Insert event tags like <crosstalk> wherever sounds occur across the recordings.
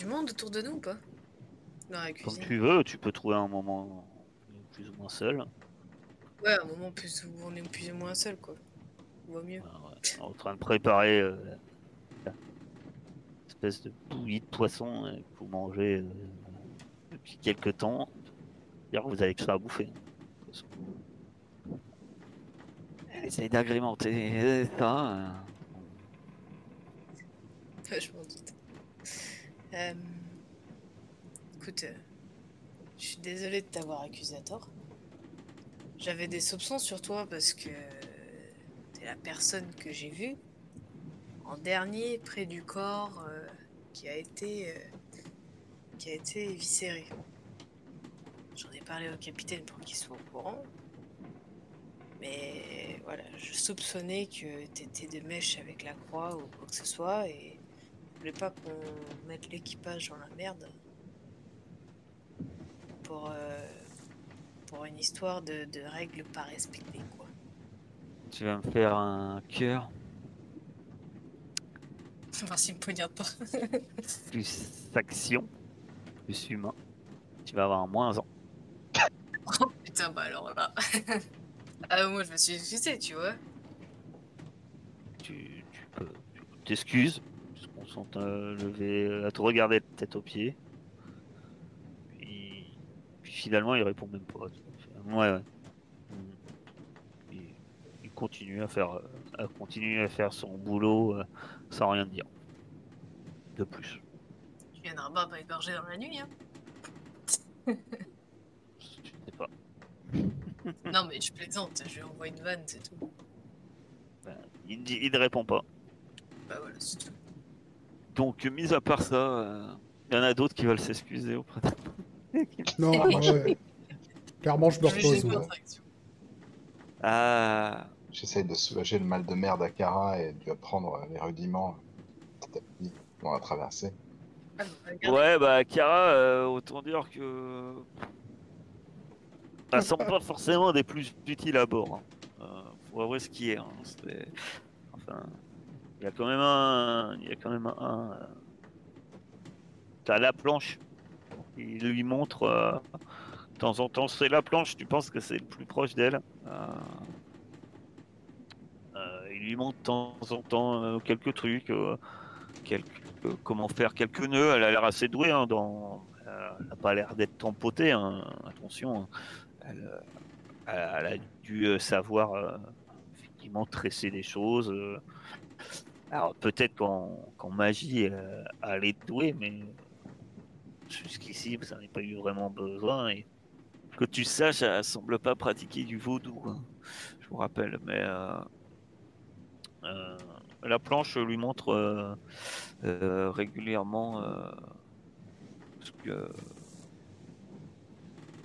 Du monde autour de nous ou pas Dans la Comme cuisine. tu veux, tu peux trouver un moment plus ou moins seul. Ouais, à un moment plus où on est plus ou moins seul, quoi. Vaut mieux. Ah ouais, En train de préparer euh, la espèce de bouillie de poisson euh, que vous mangez euh, depuis quelques temps. D'ailleurs, vous avez que ça à bouffer. hein, de toute façon. Elle essaye d'agrémenter euh, ça. euh. <laughs> je m'en doute. Euh, Écoute, euh, je suis désolée de t'avoir accusé à tort. J'avais des soupçons sur toi parce que t'es la personne que j'ai vue en dernier près du corps euh, qui a été qui a été. J'en ai parlé au capitaine pour qu'il soit au courant. Mais voilà, je soupçonnais que t'étais de mèche avec la croix ou quoi que ce soit et voulais pas qu'on mette l'équipage dans la merde pour, euh, pour une histoire de, de règles pas respectées, quoi. Tu vas me faire un cœur Merci, me poignarde pas. <laughs> plus action, plus humain. Tu vas avoir un moins un. oh putain, bah alors là. <laughs> ah, moi je me suis excusée, tu vois. Tu, tu peux tu t'excuses, te concentres à lever, à te regarder de tête aux pieds. Puis, puis finalement, il répond même pas. Ouais, ouais. Mm. Il, il continue à faire, euh, à continuer à faire son boulot euh, sans rien dire. De plus. Tu viens d'un barbe à égorger dans la nuit, hein. <laughs> Tu sais pas. <laughs> non, mais je plaisante, je lui envoie une vanne, c'est tout. Il, dit- il ne répond pas. Bah voilà, c'est tout. Donc, mis à part ça, euh, il y en a d'autres qui veulent s'excuser auprès de <laughs> Non, ouais. Clairement, je me repose. Ah, J'essaye de soulager le mal de merde à Kara et de lui apprendre les rudiments petit à petit dans la traversée. Ah. Ouais, bah Kara, euh, autant dire que. Ça semble pas forcément des plus utiles à bord. Hein. Euh, faut avouer ce qui est. hein. Enfin, il y a quand même un. Il y a quand même un. euh, T'as la planche. Il lui montre. euh, De temps en temps, c'est la planche, tu penses que c'est le plus proche d'elle. Euh, il lui montre de temps en temps quelques trucs. comment faire quelques nœuds. Elle a l'air assez douée. Hein, dans... Elle n'a pas l'air d'être empotée. Hein, attention. hein. Elle, elle, a dû savoir effectivement tresser des choses. Alors peut-être qu'en magie, euh, elle est douée, mais jusqu'ici, vous n'en pas eu vraiment besoin. Et que tu saches, elle semble pas pratiquer du vaudou. hein, Je vous rappelle. Mais euh, euh, la planche lui montre. euh, régulièrement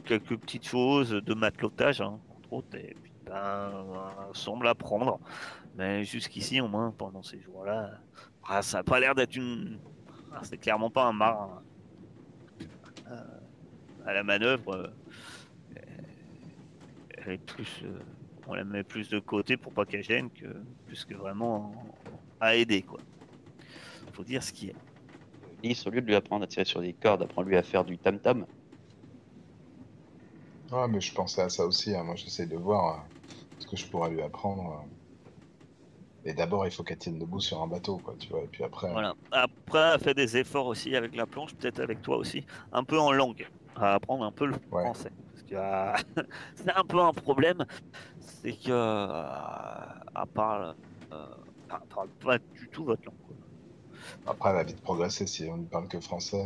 quelques petites choses de matelotage hein, entre autres et puis ben, semble apprendre mais jusqu'ici au moins pendant ces jours là ça a pas l'air d'être une ah, c'est clairement pas un marin Euh, à la manœuvre euh, elle est plus euh, on la met plus de côté pour pas qu'elle gêne que plus que vraiment à aider quoi faut dire ce qui est. Lys, au lieu de lui apprendre à tirer sur des cordes, apprends-lui à faire du tam-tam. Ouais, mais je pensais à ça aussi. hein. Moi, j'essaie de voir ce que je pourrais lui apprendre. Et d'abord, il faut qu'elle tienne debout sur un bateau, quoi, tu vois. Et puis après, Voilà. Après, elle fait des efforts aussi avec la planche, peut-être avec toi aussi, un peu en langue, à apprendre un peu le Ouais. français. Parce que euh, <laughs> c'est un peu un problème, c'est que euh, elle parle, euh, elle parle pas du tout votre langue. quoi. après, elle va vite progresser si on ne parle que français.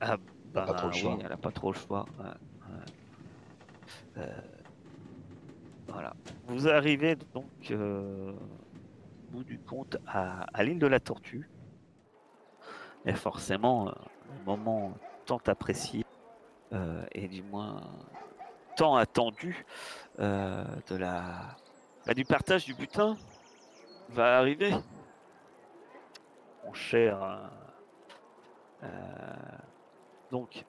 Ah, Elle a pas bah, trop le choix. oui, elle a pas trop le choix. Euh, voilà. Vous arrivez donc euh, bout du compte à, l'île de la Tortue. Et forcément, euh, un moment tant apprécié euh, et du moins tant attendu euh, de la bah, du partage du butin va arriver. Mon cher. donc,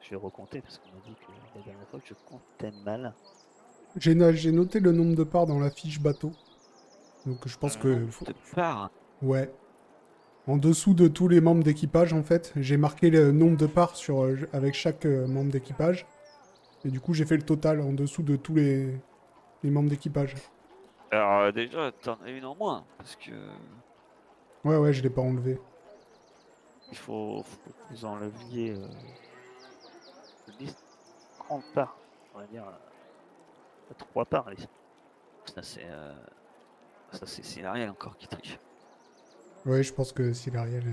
je vais recompter parce qu'on m'a dit que la dernière fois que je comptais mal. J'ai noté le nombre de parts dans la fiche bateau. Donc je pense que. Euh, faut- de part, Ouais. En dessous de tous les membres d'équipage, en fait, j'ai marqué le nombre de parts sur, euh, avec chaque euh, membre d'équipage. Et du coup, j'ai fait le total en dessous de tous les, les membres d'équipage. Alors déjà, t'en as une en moins, parce que Ouais, ouais, je l'ai pas enlevé. il faut, faut que vous enleviez euh, 10, 30 parts, on va dire, euh, 3 parts. allez. Ça c'est, euh, ça c'est Silariel encore qui triche. Ouais, je pense que Silariel. euh,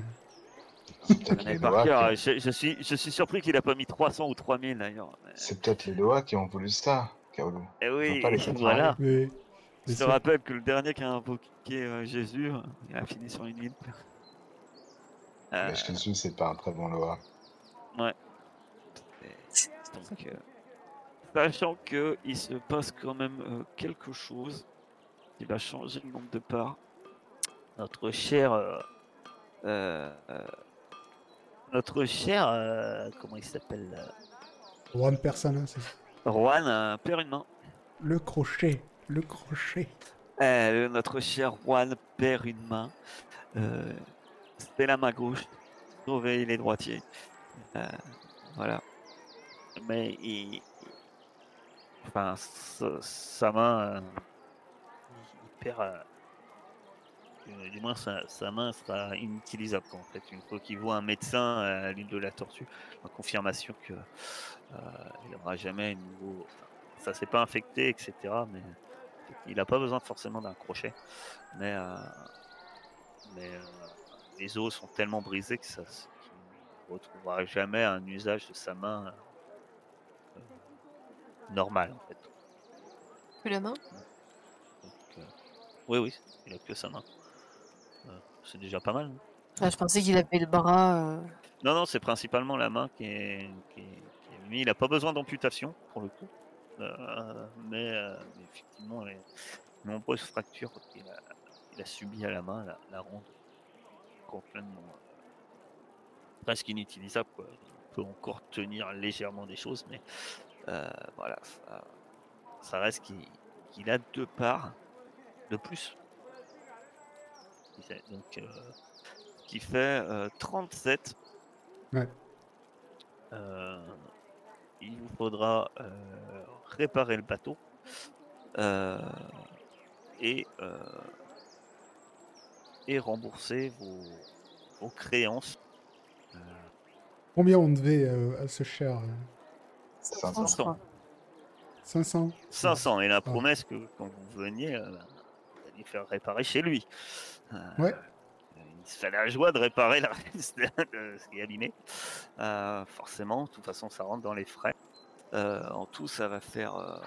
C'est Je peut-être connais les par Loa cœur, qui... je, suis, je suis surpris qu'il a pas mis 300 ou 3000 d'ailleurs. mais- C'est peut-être les Loa qui ont voulu ça, Kaolu. Eh oui, voilà. Mais. Je te rappelle que le dernier qui a invoqué euh, Jésus, euh, il a fini sur une île. Euh, Mais suis, c'est pas un très bon Loa. donc, euh, sachant que il se passe quand même euh, quelque chose qui va changer le nombre de parts. Notre cher, euh, euh, euh, notre cher, euh, comment il s'appelle, Juan Persana, c'est ça. Juan perd une main. Le crochet. Le crochet. Notre cher Juan perd une main. C'est la main gauche. Surveille les droitiers. Euh, voilà. Mais il. Enfin, sa main. Euh, perd. euh, euh, du moins, sa, sa main sera inutilisable en fait. Une fois qu'il voit un médecin à l'île de la tortue, la confirmation que euh, il n'aura jamais une nouveau. enfin, ça s'est pas infecté, etc. Mais il n'a pas besoin forcément d'un crochet, mais, euh, mais euh, les os sont tellement brisés que ça ne retrouvera jamais un usage de sa main euh, euh, normal en fait. Que la main? Euh, oui, oui, il a que sa main. Euh, c'est déjà pas mal. ah, Je pensais qu'il avait le bras. euh, Non, non, c'est principalement la main qui est, qui est, qui est mise. Il n'a pas besoin d'amputation pour le coup. Euh, mais, mais effectivement, les nombreuses fractures qu'il a, a subies à la main la, la rendent complètement presque inutilisable. Quoi. Il peut encore tenir légèrement des choses, mais voilà, ça, ça reste qu'il qu'il a deux parts de plus. Donc, euh, qui fait euh, 37 Ouais. euh, il vous faudra euh, réparer le bateau euh, et, euh, et rembourser vos, vos créances. Euh, Combien on devait euh, à ce cher euh, 500. je crois. 500 500 et la promesse que quand vous veniez, alliez faire réparer chez lui. Euh, Ouais. Fait la joie de réparer le reste de ce qui est abîmé. Euh, forcément, de toute façon, ça rentre dans les frais. Euh, en tout, ça va faire. euh,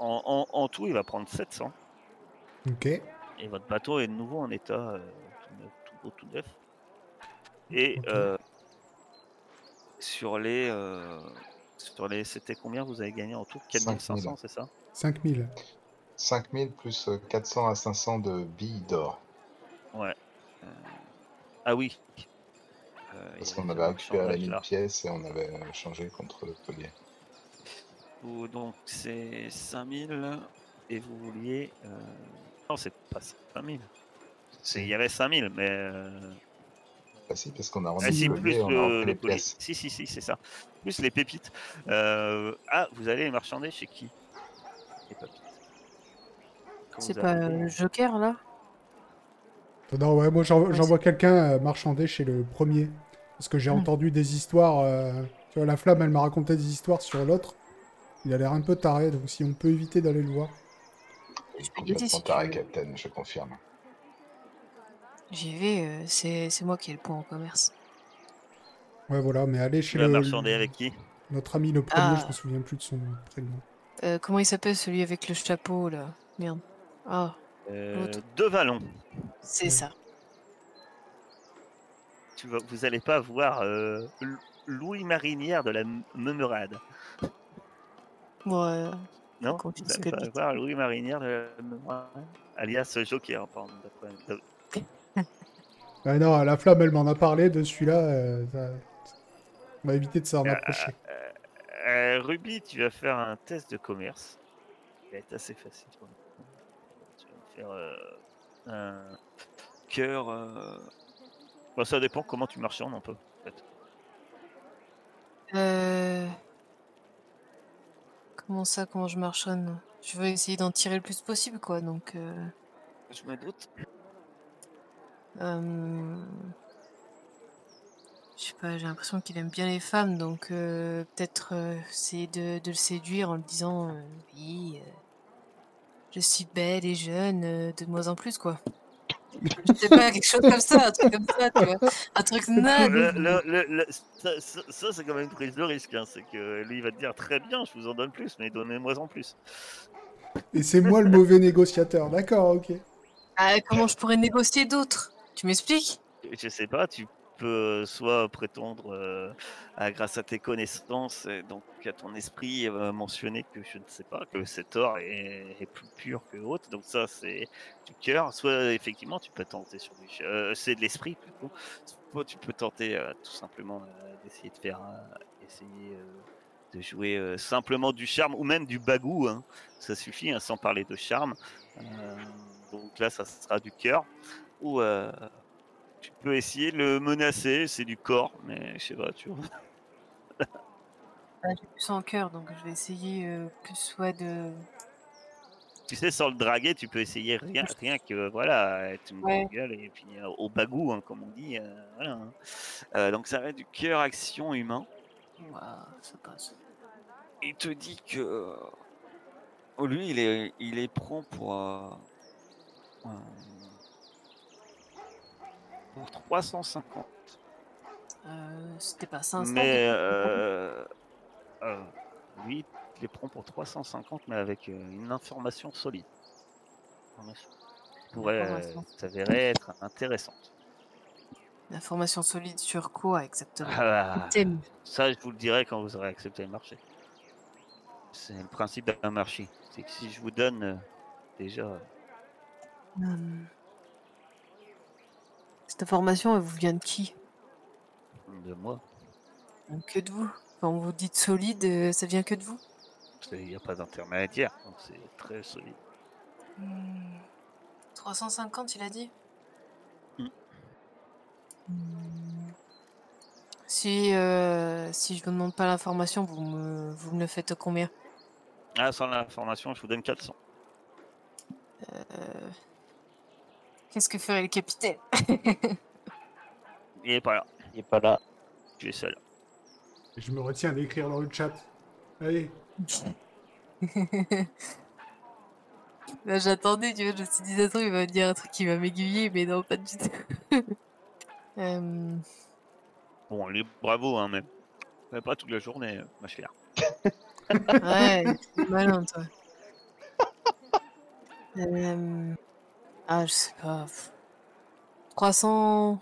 en, en- en tout, il va prendre 700. Ok. Et votre bateau est de nouveau en état tout, neuf, tout beau, tout neuf. Et sur les. sur les. C'était combien vous avez gagné en tout? 4500, 5000. c'est ça? 5000. 5000 plus euh, 400 à 500 de billes d'or. Ouais. Euh, Ah oui. Euh, Parce qu'on avait récupéré la chantage 1000 là. pièces et on avait euh, changé contre le collier. Donc c'est 5000 et vous vouliez. euh, Non, c'est pas 5000. C'est- Il y avait 5000, mais. euh, Bah si, parce qu'on a Ah, remis si, le plus collier, on a le, le les pièces. Si, si, si, c'est ça. Plus les pépites. Euh, Ah, vous allez les marchander chez qui? Les pépites. C'est pas le Joker là? Non, ouais, moi j'envoie quelqu'un euh, marchander chez le premier. Parce que j'ai Hmm. entendu des histoires. euh, Tu vois, la flamme, elle m'a raconté des histoires sur l'autre. Il a l'air un peu taré, donc si on peut éviter d'aller le voir. Spaghetti, Complètement si tu taré. Captain, je confirme. J'y vais, euh, c'est c'est moi qui ai le point en commerce. Ouais, voilà, mais allez Tu chez vas le, marchander avec qui? notre ami le premier, Ah. je me souviens plus de son prénom. Euh, comment il s'appelle celui avec le chapeau là? Merde. Ah, euh. De Vallon. c'est Ouais. ça. Tu vas, vous allez pas voir euh, Louis Marinière de la Memerade. Euh, Non? Vous allez pas voir Louis Marinière de la Memerade. Alias Joker, pardon. <laughs> Ah non, la flamme, elle m'en a parlé de celui-là. euh, ça- On va éviter de s'en approcher. Euh, Ruby, tu vas faire un test de commerce. Il va être assez facile. pour le coup. Tu vas me faire euh, un cœur. euh, bah, ça dépend comment tu marchandes un peu. en fait. Euh... Comment ça, comment je marchonne Je veux essayer d'en tirer le plus possible, quoi. Donc, euh... Je me doute. euh, je sais pas, j'ai l'impression qu'il aime bien les femmes, donc euh, peut-être euh, essayer de, de le séduire en lui disant euh, oui, euh, je suis belle et jeune, euh, de moins en plus, quoi. <laughs> Je sais pas, quelque chose comme ça, un truc comme ça, tu vois. Un truc nade. Le- le- le- le- ça, ça- ça, c'est quand même une prise de risque. hein, C'est que lui, il va te dire très bien, je vous en donne plus, mais donnez-moi en plus. Et c'est moi le mauvais négociateur. D'accord, ok. Ah, comment je pourrais négocier d'autres? Tu m'expliques? Je sais pas, tu soit prétendre, euh, grâce à tes connaissances, donc à ton esprit, euh, mentionner que je ne sais pas, que cet or est, plus pur que autre. Donc ça, c'est du cœur. Soit effectivement, tu peux tenter sur du, euh, c'est de l'esprit plutôt. Tu peux tenter tout simplement d'essayer de faire, essayer de jouer simplement du charme ou même du bagou. hein. Ça suffit, hein, sans parler de charme. Donc là, ça sera du cœur. Ou tu peux essayer de le menacer, c'est du corps, mais je sais pas, tu vois. Ah, J'ai plus en cœur, donc je vais essayer euh, plus soit de. Tu sais, sans le draguer, tu peux essayer rien, rien que voilà, être une Ouais. gueule et puis euh, au bagou, hein, comme on dit. euh, voilà, hein. Euh, donc ça va être du cœur action humain. Ouah, ça passe. Il te dit que euh, lui, il est, il est prompt pour euh, euh, pour 350. Euh, C'était pas 500 Mais euh, euh, lui, il est prompt pour 350, mais avec euh, une information solide. Information qui pourrait euh, s'avérer être intéressante. L'information solide sur quoi exactement? Ah, ça, je vous le dirai quand vous aurez accepté le marché. C'est le principe d'un marché. C'est que si je vous donne déjà Hum. Cette information, elle vous vient de qui? De moi, Donc, Que de vous Quand vous dites solide, euh, ça vient que de vous? Il n'y a pas d'intermédiaire, donc c'est très solide. Hmm. 350, il a dit? Hmm. Hmm. Si, euh, si je vous demande pas l'information, vous me, vous me le faites combien? Ah, sans l'information, je vous donne 400. Euh, Qu'est-ce que ferait le capitaine <laughs> Il est pas là, Il est pas là. tu es seul. Je me retiens d'écrire dans le chat. Allez. <laughs> Là, j'attendais, tu vois, je me suis dit, trouve, il va me dire un truc qui va m'aiguiller, mais non, pas du tout. <laughs> Euh, Bon, les bravo, hein, mais, mais pas toute la journée, ma chère. ouais, c'est malin, toi. Euh, Ah, je sais pas. 300...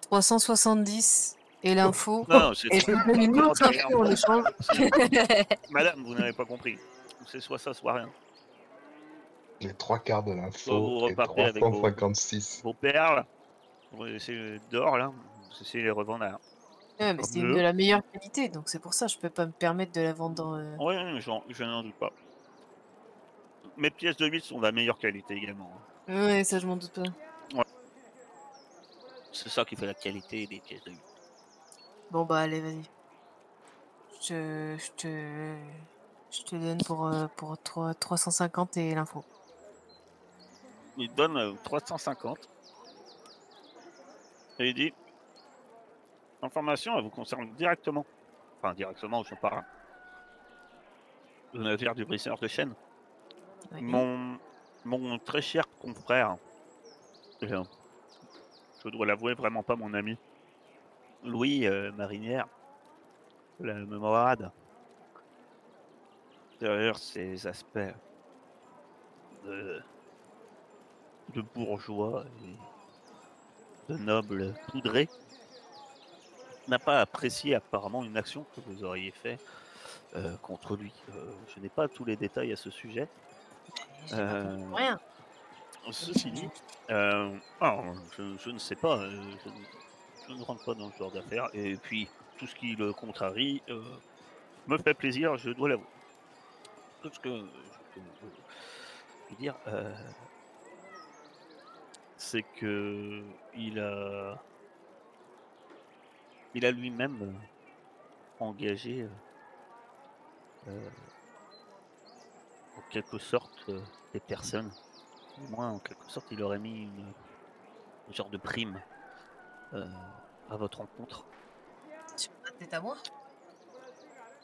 370 et l'info. Non, c'est en échange. <laughs> Madame, vous n'avez pas compris. C'est soit ça, soit rien. Les trois quarts de Soit vous l'info et repartez avec vos- 356. Vos perles, vous essayez d'or, là, vous essayez les revendre à... Ouais, mais c'est une de la meilleure qualité, donc c'est pour ça je peux pas me permettre de la vendre dans. euh, Oui, j'en- je n'en doute pas. Mes pièces de 8 sont de la meilleure qualité également. hein. Ouais, ça je m'en doute pas. C'est ça qui fait la qualité des pièces de 8. Bon bah allez, vas-y. Je, je te. Je te donne pour, euh, pour 3, 350 et l'info. Il te donne euh, 350. Et il dit L'information, elle vous concerne directement. Enfin, directement, je parle. Le navire du briseur de chaîne. Mon, très cher confrère, euh, je dois l'avouer, vraiment pas mon ami, Louis euh, Marinière, la mémorade, derrière ces aspects de, bourgeois et de nobles poudrés, n'a pas apprécié apparemment une action que vous auriez fait euh, contre lui. Euh, je n'ai pas tous les détails à ce sujet. Euh, Rien. Ceci dit, euh, alors, je, je ne sais pas, euh, je, ne- je ne rentre pas dans ce genre d'affaires, et puis tout ce qui le contrarie me fait plaisir, je dois l'avouer. Tout ce que je peux dire, c'est que il a, il a lui-même engagé, en quelque sorte, des personnes. Du moins, en quelque sorte, il aurait mis une, un genre de prime euh, à votre rencontre. Tête à moi?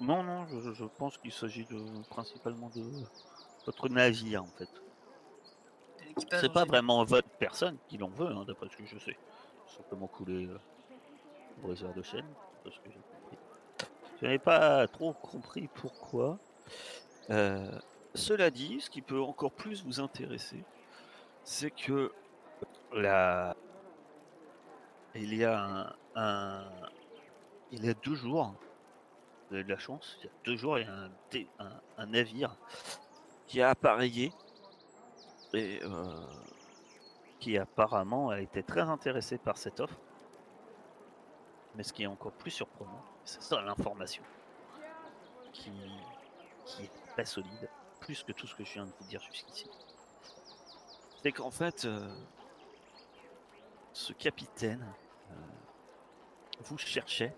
Non, non, je, je pense qu'il s'agit de, principalement de votre navire, en fait. C'est pas vraiment votre personne qui l'en veut, hein, d'après ce que je sais. Simplement couler euh, au réservoir de chaîne, parce que j'ai compris. Je n'avais pas trop compris pourquoi. Euh, cela dit, ce qui peut encore plus vous intéresser, c'est que la... il y a un, il y a deux jours, vous avez de la chance, il y a deux jours, il y a un navire qui a appareillé et euh, qui apparemment a été très intéressé par cette offre. Mais ce qui est encore plus surprenant, c'est ça l'information qui, qui est très solide, plus que tout ce que je viens de vous dire jusqu'ici. C'est qu'en fait, euh, ce capitaine euh, vous cherchait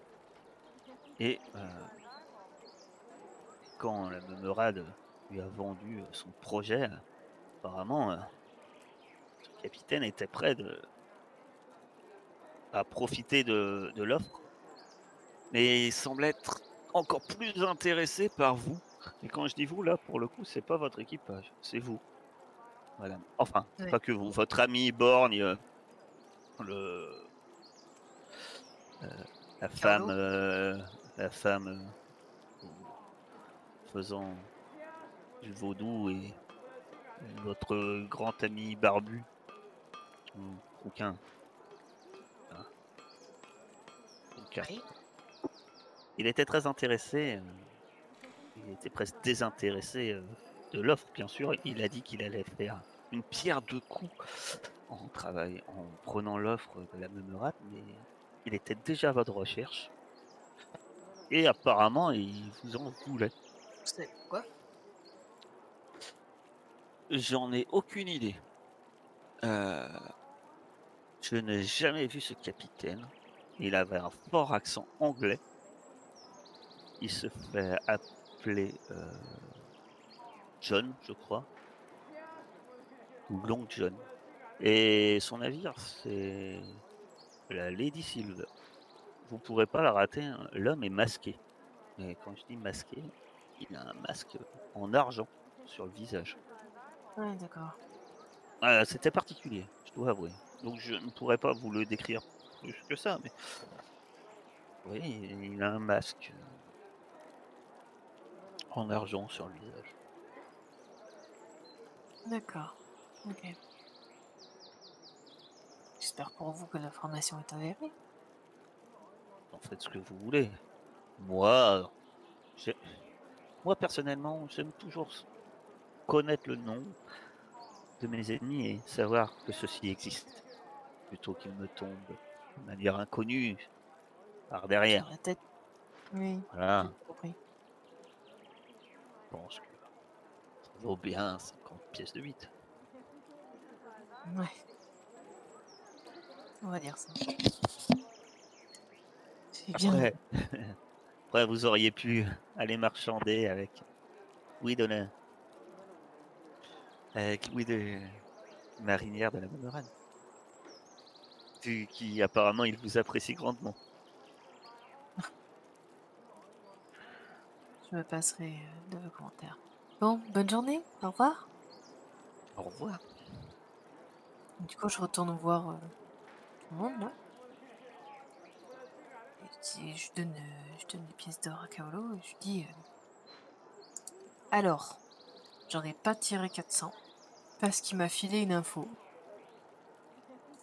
et euh, quand la Memerade lui a vendu son projet, apparemment, ce capitaine était prêt à profiter de, de l'offre, mais il semble être encore plus intéressé par vous. Et quand je dis vous, là, pour le coup, c'est pas votre équipage, c'est vous. Voilà. Enfin, Ouais. pas que vous, votre ami Borgne, euh, le, euh, la femme, euh, la femme euh, faisant du vaudou et votre grand ami barbu, ou aucun. Oui. il était très intéressé, euh, il était presque désintéressé euh, de l'offre, bien sûr. Il a dit qu'il allait faire une pierre deux coups en travail, en prenant l'offre de la Memerate, mais il était déjà à votre recherche. Et apparemment, il vous en voulait. C'est quoi? J'en ai aucune idée. Euh, je n'ai jamais vu ce capitaine. Il avait un fort accent anglais. Il se fait appeler euh, John, je crois. Ou Long John. Et son navire, c'est la Lady Silver. Vous pourrez pas la rater, hein. l'homme est masqué. Et quand je dis masqué, il a un masque en argent sur le visage. Ouais, d'accord. Ah, C'était particulier, je dois avouer. Donc je ne pourrais pas vous le décrire plus que ça, mais oui, il a un masque en argent sur le visage. D'accord. Ok. J'espère pour vous que l'information est avérée. En faites ce que vous voulez. Moi, moi personnellement, j'aime toujours connaître le nom de mes ennemis et savoir que ceci existe, plutôt qu'ils me tombent de manière inconnue par derrière. Sur la tête. Oui, Voilà. Pense que ça vaut bien 50 pièces de 8. Ouais. On va dire ça. C'est bien. Après, <laughs> après, vous auriez pu aller marchander avec Louis de avec Louis de marinière de la. Qui, qui apparemment il vous apprécie grandement. Je me passerai euh, de vos commentaires. Bon, bonne journée. Au revoir. Au revoir. Du coup, je retourne voir euh, tout le monde, là. Et je, donne, euh, je donne des pièces d'or à Kaolo et je dis... euh, Alors, j'en ai pas tiré 400 parce qu'il m'a filé une info.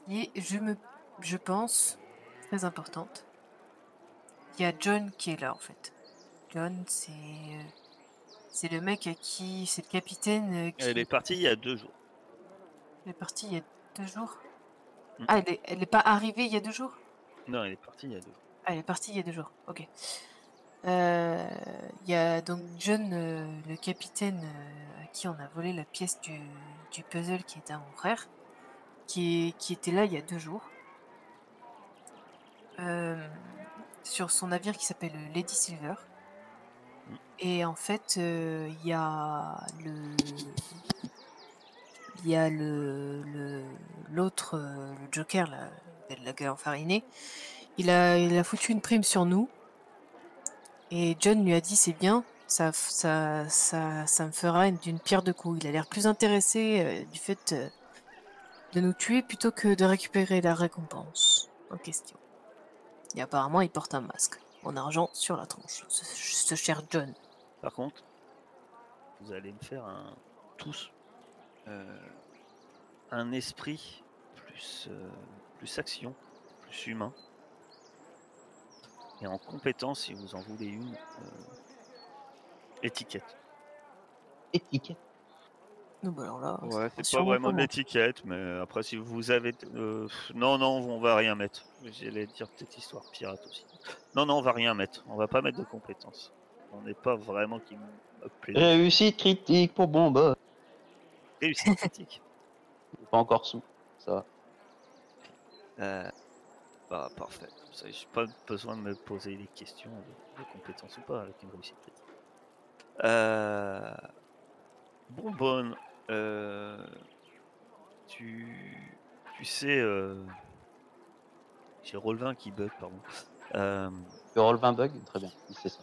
Et je me... Je pense, très importante, il y a John qui est là, en fait. John, c'est... euh, C'est le mec à qui... C'est le capitaine euh, qui... Elle est partie il y a deux jours. Elle est partie il y a deux jours. Mm. Ah, elle est, elle est pas arrivée il y a deux jours Non, elle est partie il y a deux jours. Ah, elle est partie il y a deux jours. Ok. Euh, Il y a donc John, euh, le capitaine euh, à qui on a volé la pièce du, du puzzle qui était à mon frère, qui, qui était là il y a deux jours. sur son navire qui s'appelle Lady Silver. Et en fait, euh, il y a le. Il y a le l'autre, euh, le Joker, de la gueule enfarinée. Il a, il a foutu une prime sur nous. Et John lui a dit c'est bien, ça, ça, ça, ça me fera une- d'une pierre deux coups. Il a l'air plus intéressé euh, du fait de nous tuer plutôt que de récupérer la récompense en question. Et apparemment, il porte un masque en argent sur la tronche, ce, ce cher John. Par contre, vous allez me faire un tous euh, un esprit plus euh, plus action, plus humain. Et en compétence, si vous en voulez une, euh, étiquette. Étiquette. Donc, bah, alors là, Ouais, c'est pas sûrement vraiment pas moi. d'étiquette, mais après si vous avez, euh, non non, on va rien mettre. J'allais dire peut-être histoire pirate aussi. Non non, on va rien mettre. On va pas mettre de compétences. On n'est pas vraiment qui me plaît. Réussite critique pour Bomba. Réussite <laughs> critique. Pas encore sous. Ça va. Euh, bah, parfait. Comme ça, j'ai pas besoin de me poser des questions de, de compétences ou pas avec une réussite critique. Euh... Bonbonne, euh... tu... tu sais, euh... j'ai Rolvin qui bug, pardon. Euh... Le roll 20 bug, très bien. Il sait ça.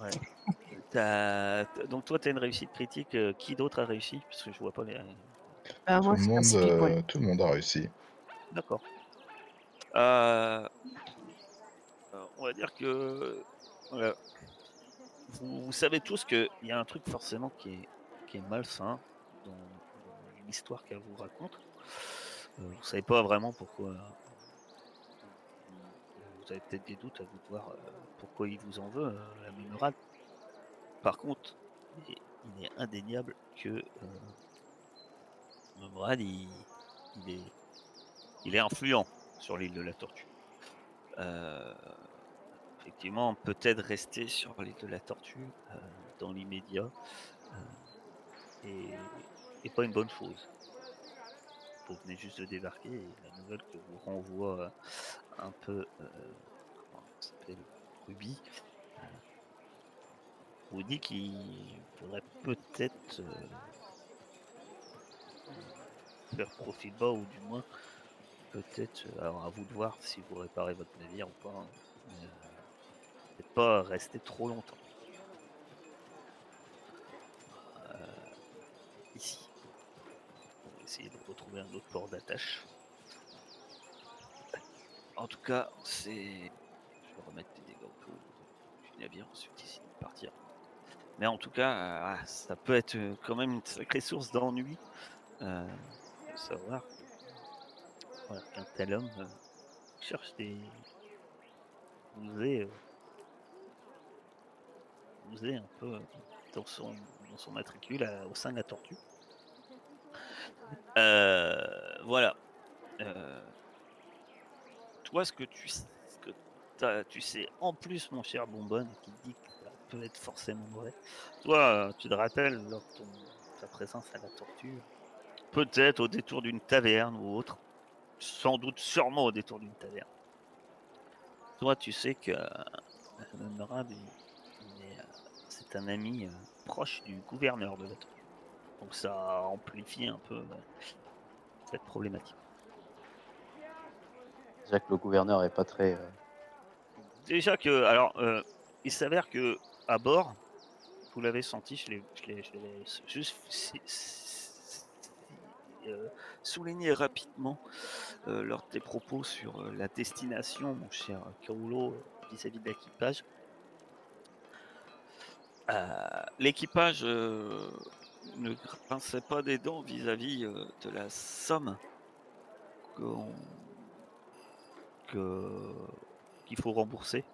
Ouais. <laughs> T'as- t'as- Donc toi, tu as une réussite critique. euh, Qui d'autre a réussi? Parce que je vois pas les. Bah, Tout, le c'est monde, euh, tout le monde a réussi. D'accord. Euh, euh, on va dire que voilà. vous, vous savez tous qu'il y a un truc forcément qui est, qui est malsain dans, l'histoire qu'elle vous raconte. Euh, vous savez pas vraiment pourquoi. Vous avez peut-être des doutes à vous voir euh, pourquoi il vous en veut, euh, la mémorable. Par contre, il est, indéniable que euh, Memorad, il, il est il est influent sur l'île de la Tortue. Euh, effectivement, peut-être rester sur l'île de la Tortue euh, dans l'immédiat euh, et, et pas une bonne chose. Vous venez juste de débarquer et la nouvelle que vous renvoie un peu, euh, s'appelle, Ruby, euh, vous dit qu'il faudrait peut-être euh, faire profil bas ou du moins peut-être, alors à vous de voir si vous réparez votre navire ou pas, hein, mais, peut-être pas rester trop longtemps. Un autre port d'attache. En tout cas, c'est. Je vais remettre des dégâts du navire, ensuite ici de partir. Mais en tout cas, euh, ah, ça peut être euh, quand même une sacrée source d'ennui. Euh, savoir voilà, qu'un tel homme euh, cherche des. Vous est, est un peu dans son, dans son matricule au sein de la tortue. Euh, voilà. Euh, toi, ce que tu, ce tu sais, en plus, mon cher Bonbonne, qui dit que ça peut être forcément vrai, toi, euh, tu te rappelles lors de ta présence à la tortue, peut-être au détour d'une taverne ou autre, sans doute sûrement au détour d'une taverne. Toi, tu sais que c'est un ami proche du gouverneur de la tortue. Donc ça amplifie un peu cette problématique. Déjà que le gouverneur est pas très. euh, Déjà que, alors, euh, il s'avère que à bord, vous l'avez senti, je l'ai, je l'ai- je l'ai juste si- si- euh, souligné rapidement euh, lors de tes propos sur la destination, mon cher Kaulo, euh, vis-à-vis de l'équipage. L'équipage ne grinçait pas des dents vis-à-vis euh, de la somme qu'il faut rembourser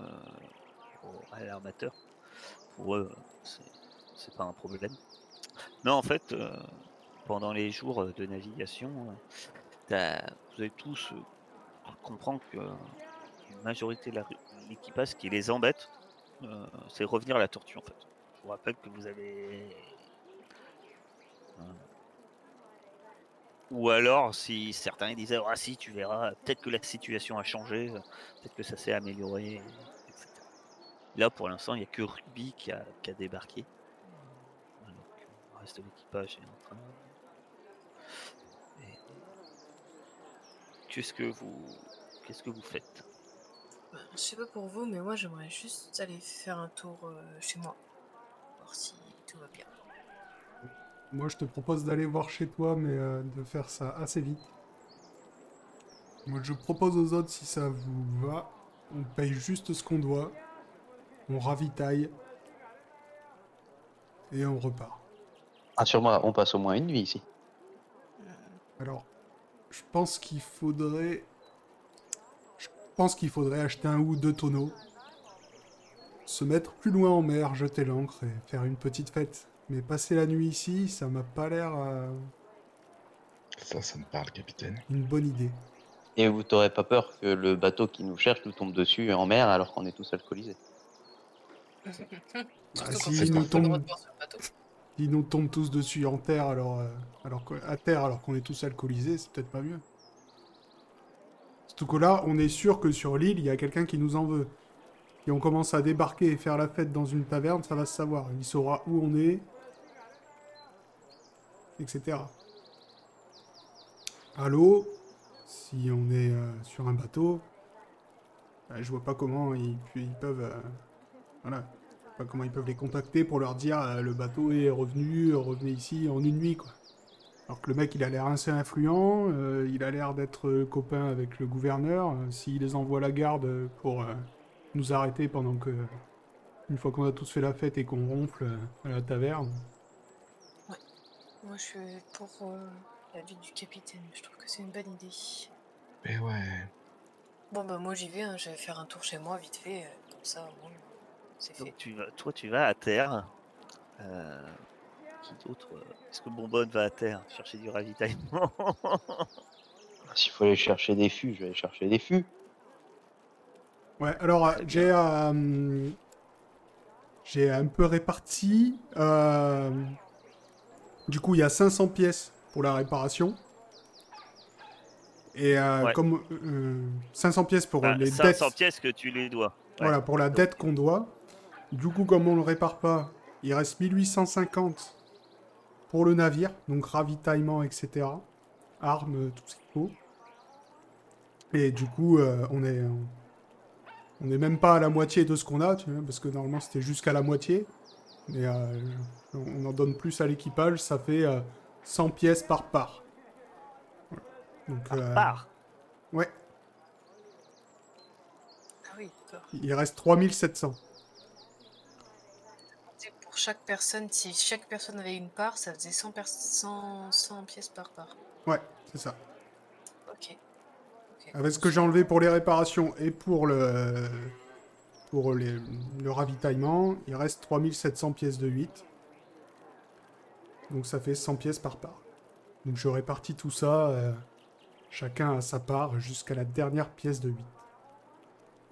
euh, à l'armateur. Pour eux, c'est pas un problème. Non, en fait, euh, pendant les jours de navigation, euh, vous avez tous euh, comprendre que une majorité de la- l'équipage, qui les embête, euh, c'est revenir à la tortue en fait. Je vous rappelle que vous avez euh, Ou alors, si certains disaient, ah si, tu verras, peut-être que la situation a changé, peut-être que ça s'est amélioré, etc. Là, pour l'instant, il n'y a que Ruby qui a, débarqué. Le reste de l'équipage est en train. Qu'est-ce que vous, qu'est-ce que vous faites? Je sais pas pour vous, mais moi j'aimerais juste aller faire un tour euh, chez moi. Voir si tout va bien. Moi, je te propose d'aller voir chez toi, mais euh, de faire ça assez vite. Moi, je propose aux autres, si ça vous va, on paye juste ce qu'on doit, on ravitaille, et on repart. Rassure-moi, on passe au moins une nuit ici. Alors, je pense qu'il faudrait... Je pense qu'il faudrait acheter un ou deux tonneaux, se mettre plus loin en mer, jeter l'ancre et faire une petite fête. Mais passer la nuit ici, ça m'a pas l'air euh, Ça, ça me parle, capitaine. une bonne idée. Et vous t'aurez pas peur que le bateau qui nous cherche nous tombe dessus en mer alors qu'on est tous alcoolisés <laughs> Bah, quand si c'est il pas nous tombe- nous tombent tous dessus en terre alors, euh, alors que- à terre alors qu'on est tous alcoolisés, c'est peut-être pas mieux. Surtout que là, on est sûr que sur l'île, il y a quelqu'un qui nous en veut. Et on commence à débarquer et faire la fête dans une taverne, ça va se savoir. Il saura où on est, etc. À l'eau, si on est euh, sur un bateau, bah, je vois pas comment ils, peuvent... euh, voilà, pas comment ils peuvent les contacter pour leur dire euh, le bateau est revenu, revenez ici en une nuit quoi. Alors que le mec il a l'air assez influent, il a l'air d'être copain avec le gouverneur. S'il les envoie la garde pour nous arrêter pendant que une fois qu'on a tous fait la fête et qu'on ronfle à la taverne. Moi je suis pour euh, l'avis du capitaine. Je trouve que c'est une bonne idée. Mais ouais. Bon bah moi j'y vais, hein, je vais faire un tour chez moi vite fait, comme ça au moins c'est fait. Donc tu vas, toi, tu vas à terre. Euh, qui d'autre euh, Est-ce que Bonbonne va à terre chercher du ravitaillement? <laughs> S'il faut aller chercher des fûts, je vais aller chercher des fûts. Ouais, alors euh, j'ai euh, j'ai un peu réparti. euh, du coup, il y a 500 pièces pour la réparation. Et euh, Ouais. comme euh, 500 pièces pour Enfin, les 500 dettes. pièces que tu les dois. Ouais. Voilà, pour la dette qu'on doit. Du coup, comme on le répare pas, il reste 1850 pour le navire, donc ravitaillement, etc. Armes, tout ce qu'il faut. Et du coup, euh, on est on n'est même pas à la moitié de ce qu'on a, tu vois, parce que normalement c'était jusqu'à la moitié. Mais euh, on en donne plus à l'équipage, ça fait euh, 100 pièces par part. Voilà. Donc, Par euh, part. Ouais, Ah oui, d'accord. il reste 3700. C'est Pour chaque personne, si chaque personne avait une part, ça faisait 100, pers- 100, 100 pièces par part. Ouais, c'est ça. Ok. Ok. Avec ce que j'ai enlevé pour les réparations et pour le pour les- le ravitaillement, il reste 3700 pièces de 8. Donc ça fait 100 pièces par part. Donc je répartis tout ça, euh, chacun à sa part, jusqu'à la dernière pièce de 8.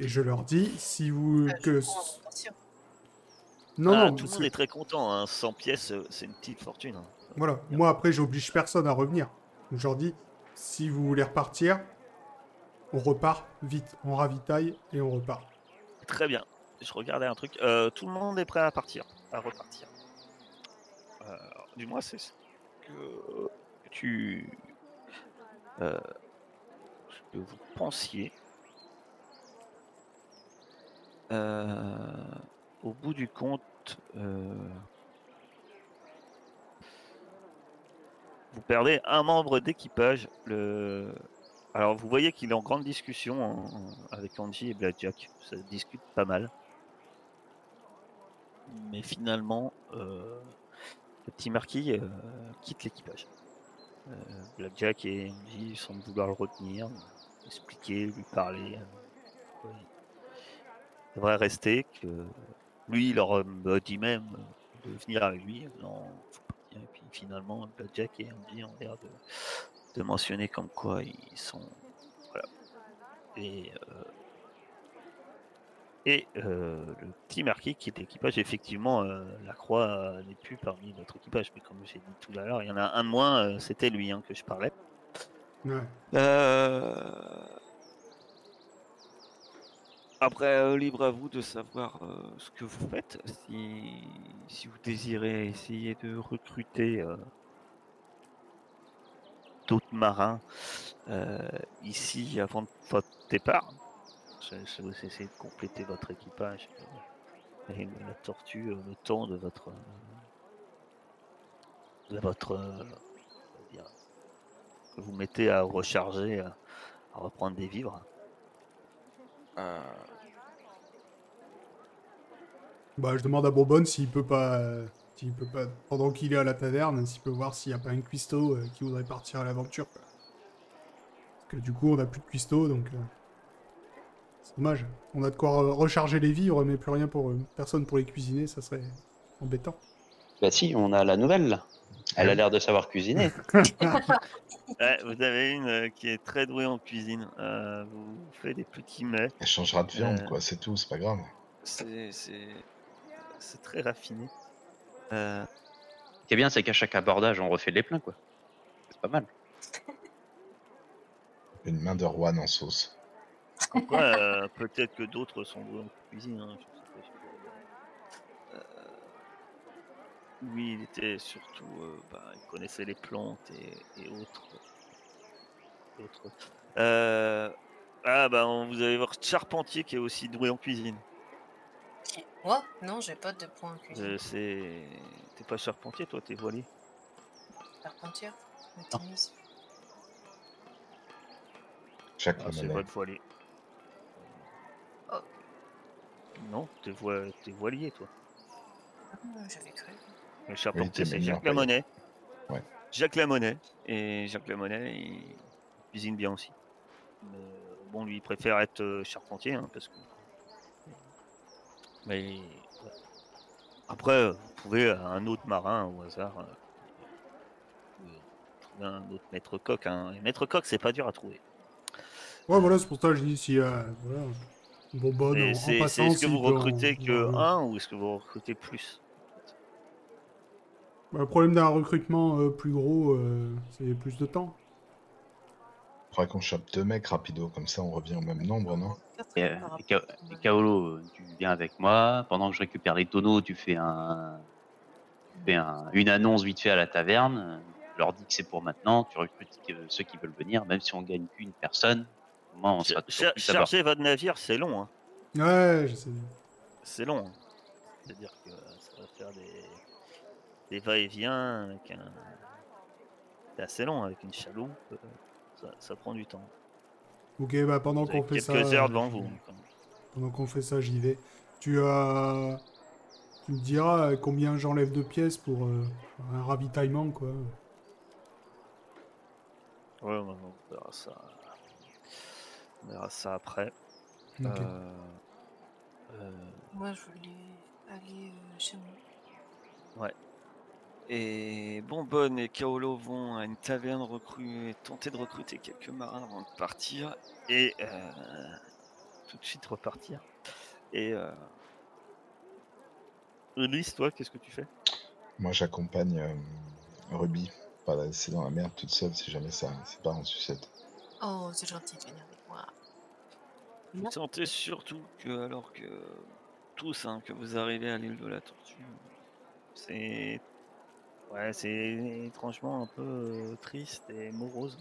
Et je leur dis, si vous... Ah, que... Non, Ah, non, tout le monde est très content. Hein. 100 pièces, euh, c'est une petite fortune. hein. Voilà, moi après j'oblige personne à revenir. Donc, je leur dis, si vous voulez repartir, on repart vite, on ravitaille et on repart. Très bien. Je regardais un truc. Euh, tout le monde est prêt à partir, à repartir. Du moins, c'est ce que tu. euh, ce que vous pensiez. Euh, au bout du compte, euh, vous perdez un membre d'équipage. Le... Alors, vous voyez qu'il est en grande discussion avec Angie et Blackjack. Ça discute pas mal. Mais finalement, euh, le petit marquis euh, quitte l'équipage. Euh, Blackjack et Angie semblent vouloir le retenir, expliquer, lui parler. il devrait rester, que lui, il leur dit même de venir avec lui. Non. Et puis finalement, Blackjack et Angie ont l'air de, de mentionner comme quoi ils sont. Voilà. Et, euh, Et euh, le petit marquis qui est l'équipage, effectivement, euh, la croix n'est plus parmi notre équipage. Mais comme j'ai dit tout à l'heure, il y en a un de moins, c'était lui hein, que je parlais. Ouais. Après, libre à vous de savoir ce que vous faites. Si, si vous désirez essayer de recruter d'autres marins euh, ici avant votre départ, je, je vous essayer de compléter votre équipage et la tortue le temps de votre de votre euh, que vous mettez à recharger, à, à reprendre des vivres. Euh, Bah, je demande à Bourbonne s'il peut pas, euh, s'il peut pas, pendant qu'il est à la taverne, s'il peut voir s'il y a pas un cuistot euh, qui voudrait partir à l'aventure. Parce que du coup, on a plus de cuistot, donc euh, c'est dommage. On a de quoi re- recharger les vivres, mais plus rien pour eux. Personne pour les cuisiner, ça serait embêtant. Bah si, on a la nouvelle là. Elle a l'air de savoir cuisiner. <laughs> <laughs> Ouais, vous avez une euh, qui est très douée en cuisine. Euh, vous faites des petits mets. Elle changera de viande, Euh. quoi, c'est tout, c'est pas grave. C'est c'est- c'est très raffiné. Euh, Ce qui est bien, c'est qu'à chaque abordage, on refait les pleins quoi. C'est pas mal. Une main de Rouen en sauce. euh, peut-être que d'autres sont doués en cuisine. hein, je sais pas. Euh, lui, il était surtout, euh, bah, il connaissait les plantes et, et autres. et autres. Euh, ah bah, on- vous allez voir Charpentier qui est aussi doué en cuisine. Moi Non, j'ai pas de point en cuisine. Euh, c'est, t'es pas charpentier, toi, t'es voilier. Tennis. Chaque Ah, c'est votre voilier. Oh. Non, t'es, t'es voilier, toi. Ah, J'avais cru. Le charpentier, c'est Jacques Lamonnet. Ouais. Jacques Lamonnet. Et Jacques Lamonnet, il cuisine bien aussi. Mais, bon, lui, il préfère être euh, charpentier, hein, parce que. Mais. Après, euh, vous pouvez, euh, un autre marin au hasard. euh, un autre maître coq. Hein. Et maître coq, c'est pas dur à trouver. Ouais, voilà, c'est pour ça que je dis si. Euh, voilà. Bourbonne, Et en, c'est, passant. est-ce que vous en- recrutez que un ou est-ce que vous recrutez plus? Bah, le problème d'un recrutement euh, plus gros, euh, c'est plus de temps. Faudrait qu'on chope deux mecs rapido, comme ça on revient au même nombre, non? Et, euh, Ka- et Kaolo, euh, tu viens avec moi. Pendant que je récupère les tonneaux, tu fais un, tu fais un- une annonce vite fait à la taverne. Je leur dis que c'est pour maintenant. Tu recrutes ceux qui veulent venir, même si on gagne qu'une personne. Au moins, on sera. Charger votre navire, c'est long. Hein. Ouais, je sais. C'est long. hein. C'est-à-dire que ça va faire des, des va-et-vient avec un. C'est assez long avec une chaloupe. Euh, Ça, ça prend du temps. Ok, bah pendant qu'on fait quelques ça. heures euh, devant vous. Pendant qu'on fait ça, j'y vais. Tu as. Tu me diras combien j'enlève de pièces pour euh, un ravitaillement, quoi. Ouais, on verra ça. On verra ça après. Euh, euh, Moi, je voulais aller euh, chez moi. Et Bonbonne et Kaolo vont à une taverne recru- tenter de recruter quelques marins avant de partir et euh, tout de suite repartir. Et euh... Ulysse, toi, qu'est-ce que tu fais? Moi j'accompagne euh, Ruby, pas la laisser dans la merde toute seule si jamais ça c'est pas en sucette. Oh, c'est gentil de venir avec moi. Non. Tentez surtout que, alors que tous, hein, que vous arrivez à l'île de la Tortue, c'est ouais, c'est étrangement un peu euh, triste et morose.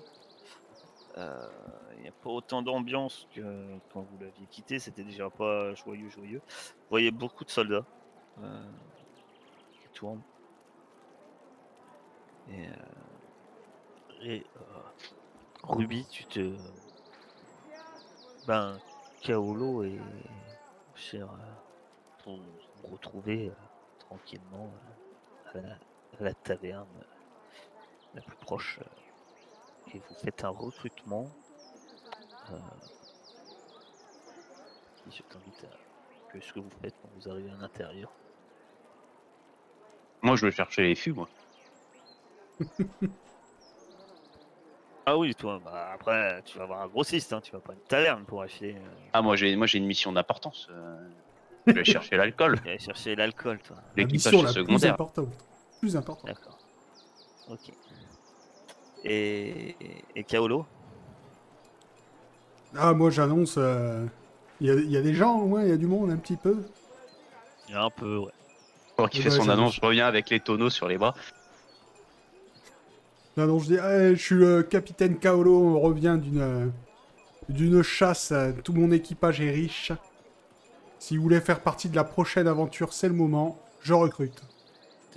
Euh, Il n'y a pas autant d'ambiance que quand vous l'aviez quitté. C'était déjà pas joyeux, joyeux. Vous voyez beaucoup de soldats euh, qui tournent. Et, euh, et euh, Ruby, tu te ben, Kaolo et cher euh, retrouver euh, tranquillement euh, à, la, la taverne la plus proche euh, et vous faites un recrutement. Euh, je t'invite à que ce que vous faites quand vous arrivez à l'intérieur. Moi, je vais chercher les fûts, moi. <laughs> Ah oui, toi, bah, après, tu vas avoir un grossiste, hein, tu vas pas une taverne pour acheter. euh, Ah, moi j'ai moi j'ai une mission d'importance. euh, Je vais chercher l'alcool. <laughs> chercher l'alcool, toi. L'équipage plus secondaire. importante. Plus importante. D'accord. Ok. Et, et Kaolo? Ah, moi j'annonce. euh, Il y, a, il y a des gens au moins, il y a du monde un petit peu. Il y a un peu, ouais. Qu'il Ouais, fait son annonce, je reviens avec les tonneaux sur les bras. J'annonce, je dis Eh, Je suis le capitaine Kaolo, on revient d'une. euh, D'une chasse, euh, tout mon équipage est riche. Si vous voulez faire partie de la prochaine aventure, c'est le moment. Je recrute.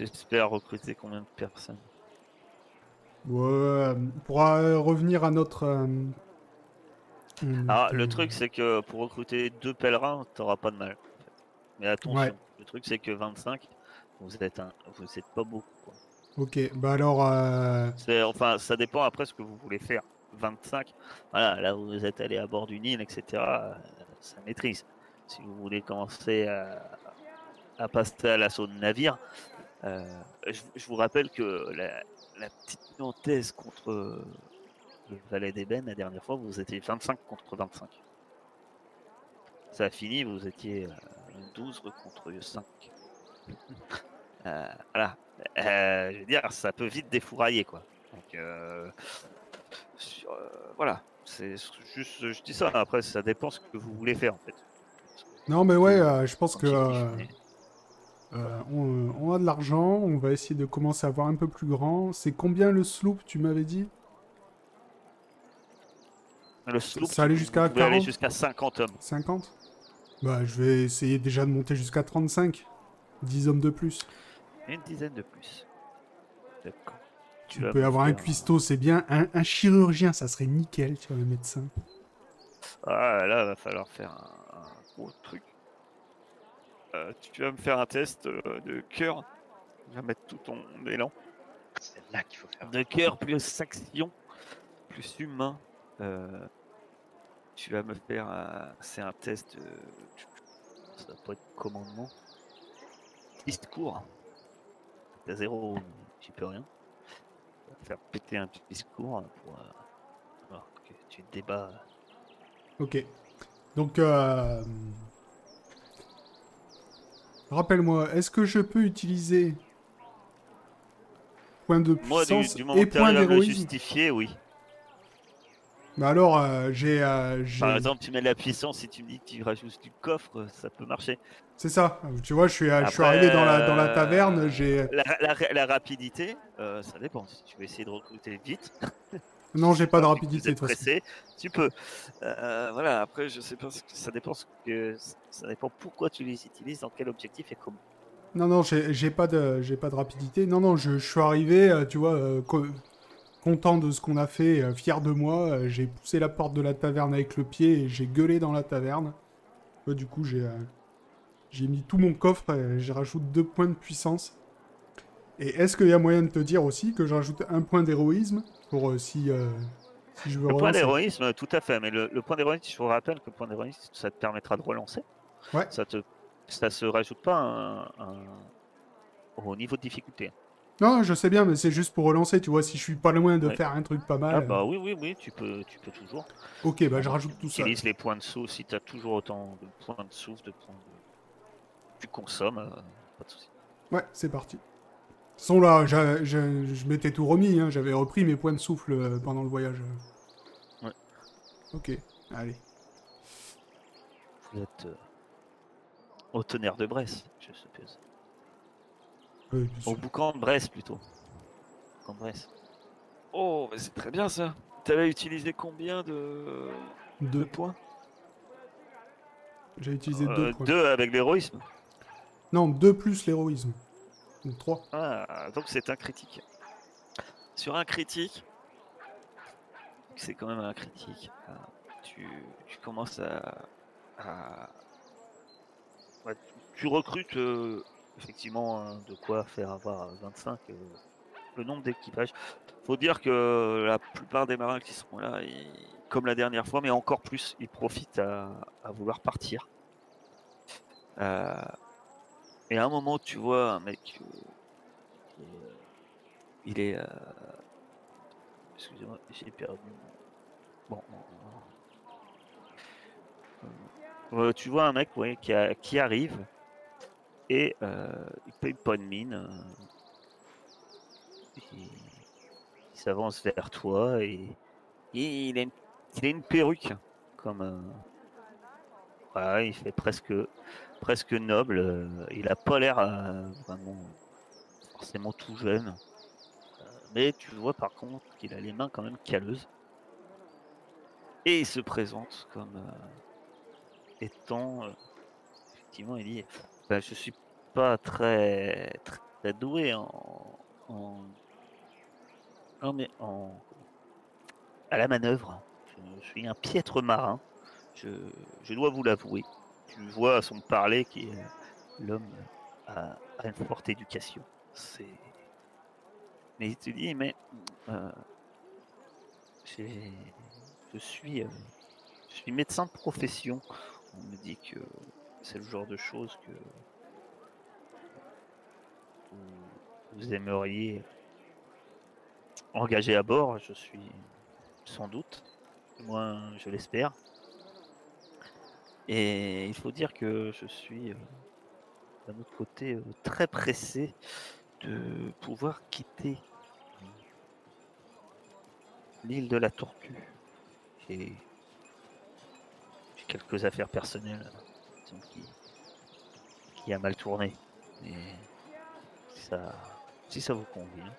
T'espères recruter combien de personnes Ouais, euh, pour euh, revenir à notre. euh, Ah, le euh, truc, c'est que pour recruter deux pèlerins, t'auras pas de mal. en fait. Mais attention, Ouais. le truc, c'est que 25, vous êtes, un... vous êtes pas beaucoup. quoi. Ok, bah alors. Enfin, ça dépend après ce que vous voulez faire. 25, voilà, là où vous êtes allé à bord d'une île, etc., ça maîtrise. Si vous voulez commencer à, à passer à l'assaut de navire, je, je vous rappelle que la, la petite nantaise contre euh, le valet d'ébène, la dernière fois, vous étiez 25 contre 25. Ça a fini, vous étiez euh, 12 contre 5. <laughs> Euh, voilà. Euh, je veux dire, ça peut vite défourailler, quoi. Donc, euh, sur- euh, voilà. C'est juste, je dis ça. Après, ça dépend ce que vous voulez faire, en fait. Non, mais ouais, euh, je pense que. Euh, euh, on, on a de l'argent, on va essayer de commencer à voir un peu plus grand. C'est combien le sloop, tu m'avais dit? Le sloop, ça allait jusqu'à pouvez aller 40? jusqu'à 50 hommes. 50 Bah, je vais essayer déjà de monter jusqu'à 35. 10 hommes de plus. Une dizaine de plus. D'accord. Tu peux avoir un cuistot, c'est bien. Un, un chirurgien, ça serait nickel, tu vois, un médecin. Ah, là, va falloir faire un, un gros truc. Euh, tu vas me faire un test euh, de cœur. Je vais mettre tout ton élan. C'est là qu'il faut faire. De cœur plus action, plus humain. Euh, tu vas me faire un... C'est un test de... Ça va pas être commandement. Discours. T'as zéro, tu peux rien. Tu vas faire péter un discours pour euh, voir que tu débats. Ok. Donc, euh... rappelle-moi, est-ce que je peux utiliser point de Moi, du, puissance du moment et point d'héroïsme? justifier, oui. Bah alors, euh, j'ai, euh, j'ai- Par exemple, tu mets de la puissance, si tu me dis que tu rajoutes du coffre, ça peut marcher. c'est ça. Tu vois, je suis, euh, je suis arrivé dans la, dans la euh, taverne, j'ai... La, la- la rapidité, euh, ça dépend. Si tu veux essayer de recruter vite, <laughs> Non, j'ai pas de rapidité, pressé, tu peux. Euh, voilà, après, je sais pas, ça dépend, ce que, ça dépend pourquoi tu les utilises, dans quel objectif et comment. Non, non, j'ai pas, de, j'ai pas de rapidité. Non, non, je, je suis arrivé, euh, tu vois, euh, co- content de ce qu'on a fait, euh, fier de moi. euh, j'ai poussé la porte de la taverne avec le pied et j'ai gueulé dans la taverne. Du coup, j'ai euh, j'ai mis tout mon coffre et j'ai rajouté deux points de puissance. Et est-ce qu'il y a moyen de te dire aussi que je rajoute un point d'héroïsme? Pour euh, si, euh, si je veux Le point d'héroïsme, tout à fait, mais le, le point d'héroïsme, je vous rappelle que le point d'héroïsme, ça te permettra de relancer. Ouais. Ça te, ça se rajoute pas un- un- au niveau de difficulté. Non, je sais bien, mais c'est juste pour relancer, tu vois, si je suis pas loin de Ouais. faire un truc pas mal. Ah euh, bah oui, oui, oui, tu peux, tu peux toujours. Ok, bah je rajoute tout ça. Utilise les points de souffle si tu as toujours autant de points de souffle, de points de... Tu consommes, euh, pas de souci. Ouais, c'est parti. Sont là, je, je m'étais tout remis, hein, j'avais repris mes points de souffle euh, pendant le voyage. Ouais. Ok, allez. Vous êtes euh, au tonnerre de Brest, je suppose. Au boucan de Brest plutôt. Boucan de Brest. Oh, mais c'est très bien ça. T'avais utilisé combien de, de Deux. points? J'ai utilisé Euh, deux points. Deux avec l'héroïsme? Non, deux plus l'héroïsme. Donc trois. Ah, donc c'est un critique. Sur un critique, c'est quand même un critique. euh, Tu, commences à, tu- recrutes euh, effectivement euh, de quoi faire avoir 25 euh, le nombre d'équipages. Faut dire que la plupart des marins qui seront là, comme la dernière fois, mais encore plus, ils profitent à, à vouloir partir. Euh, et à un moment, tu vois un mec, euh, il est euh, excusez-moi, j'ai perdu. Bon. euh, tu vois un mec ouais, qui, a- qui arrive et euh, il paye pas de mine. euh, il s'avance vers toi et, il, a une, il a une perruque comme. voilà, il fait presque, presque noble. euh, il a pas l'air euh, vraiment forcément tout jeune. Euh, mais tu vois par contre qu'il a les mains quand même calleuses. Et il se présente comme étant. effectivement, il dit bah, Je suis pas très, très doué en. en, en, mais en- à la manœuvre. Je, je suis un piètre marin. Je, je dois vous l'avouer. Tu vois à son parler qui est l'homme a, une forte éducation. C'est. Mais il te dit, mais euh, je suis, euh, je suis médecin de profession. On me dit que c'est le genre de choses que vous, vous aimeriez engager à bord. Je suis sans doute, moins je l'espère. Et il faut dire que je suis euh, d'un autre côté euh, très pressé de pouvoir quitter l'île de la Tortue. J'ai quelques affaires personnelles qui, qui a mal tourné. Et si ça, si ça vous convient.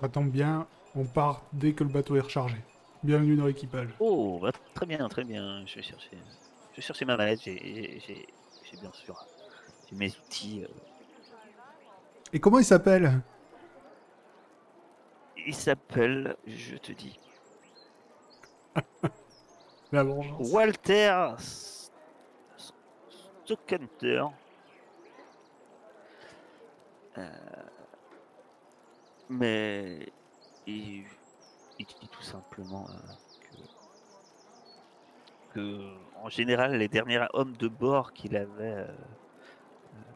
Ça tombe bien, on part dès que le bateau est rechargé. Bienvenue dans l'équipage. Oh, bah, très bien, très bien. Je vais chercher, je chercher ma mallette. J'ai bien sûr mes outils. euh. Et comment il s'appelle? Il s'appelle, je te dis, <laughs> La vengeance. Walter S- Stockhunter. Euh, mais il, il dit tout simplement euh, que, en général, les derniers hommes de bord qu'il avait, euh, euh,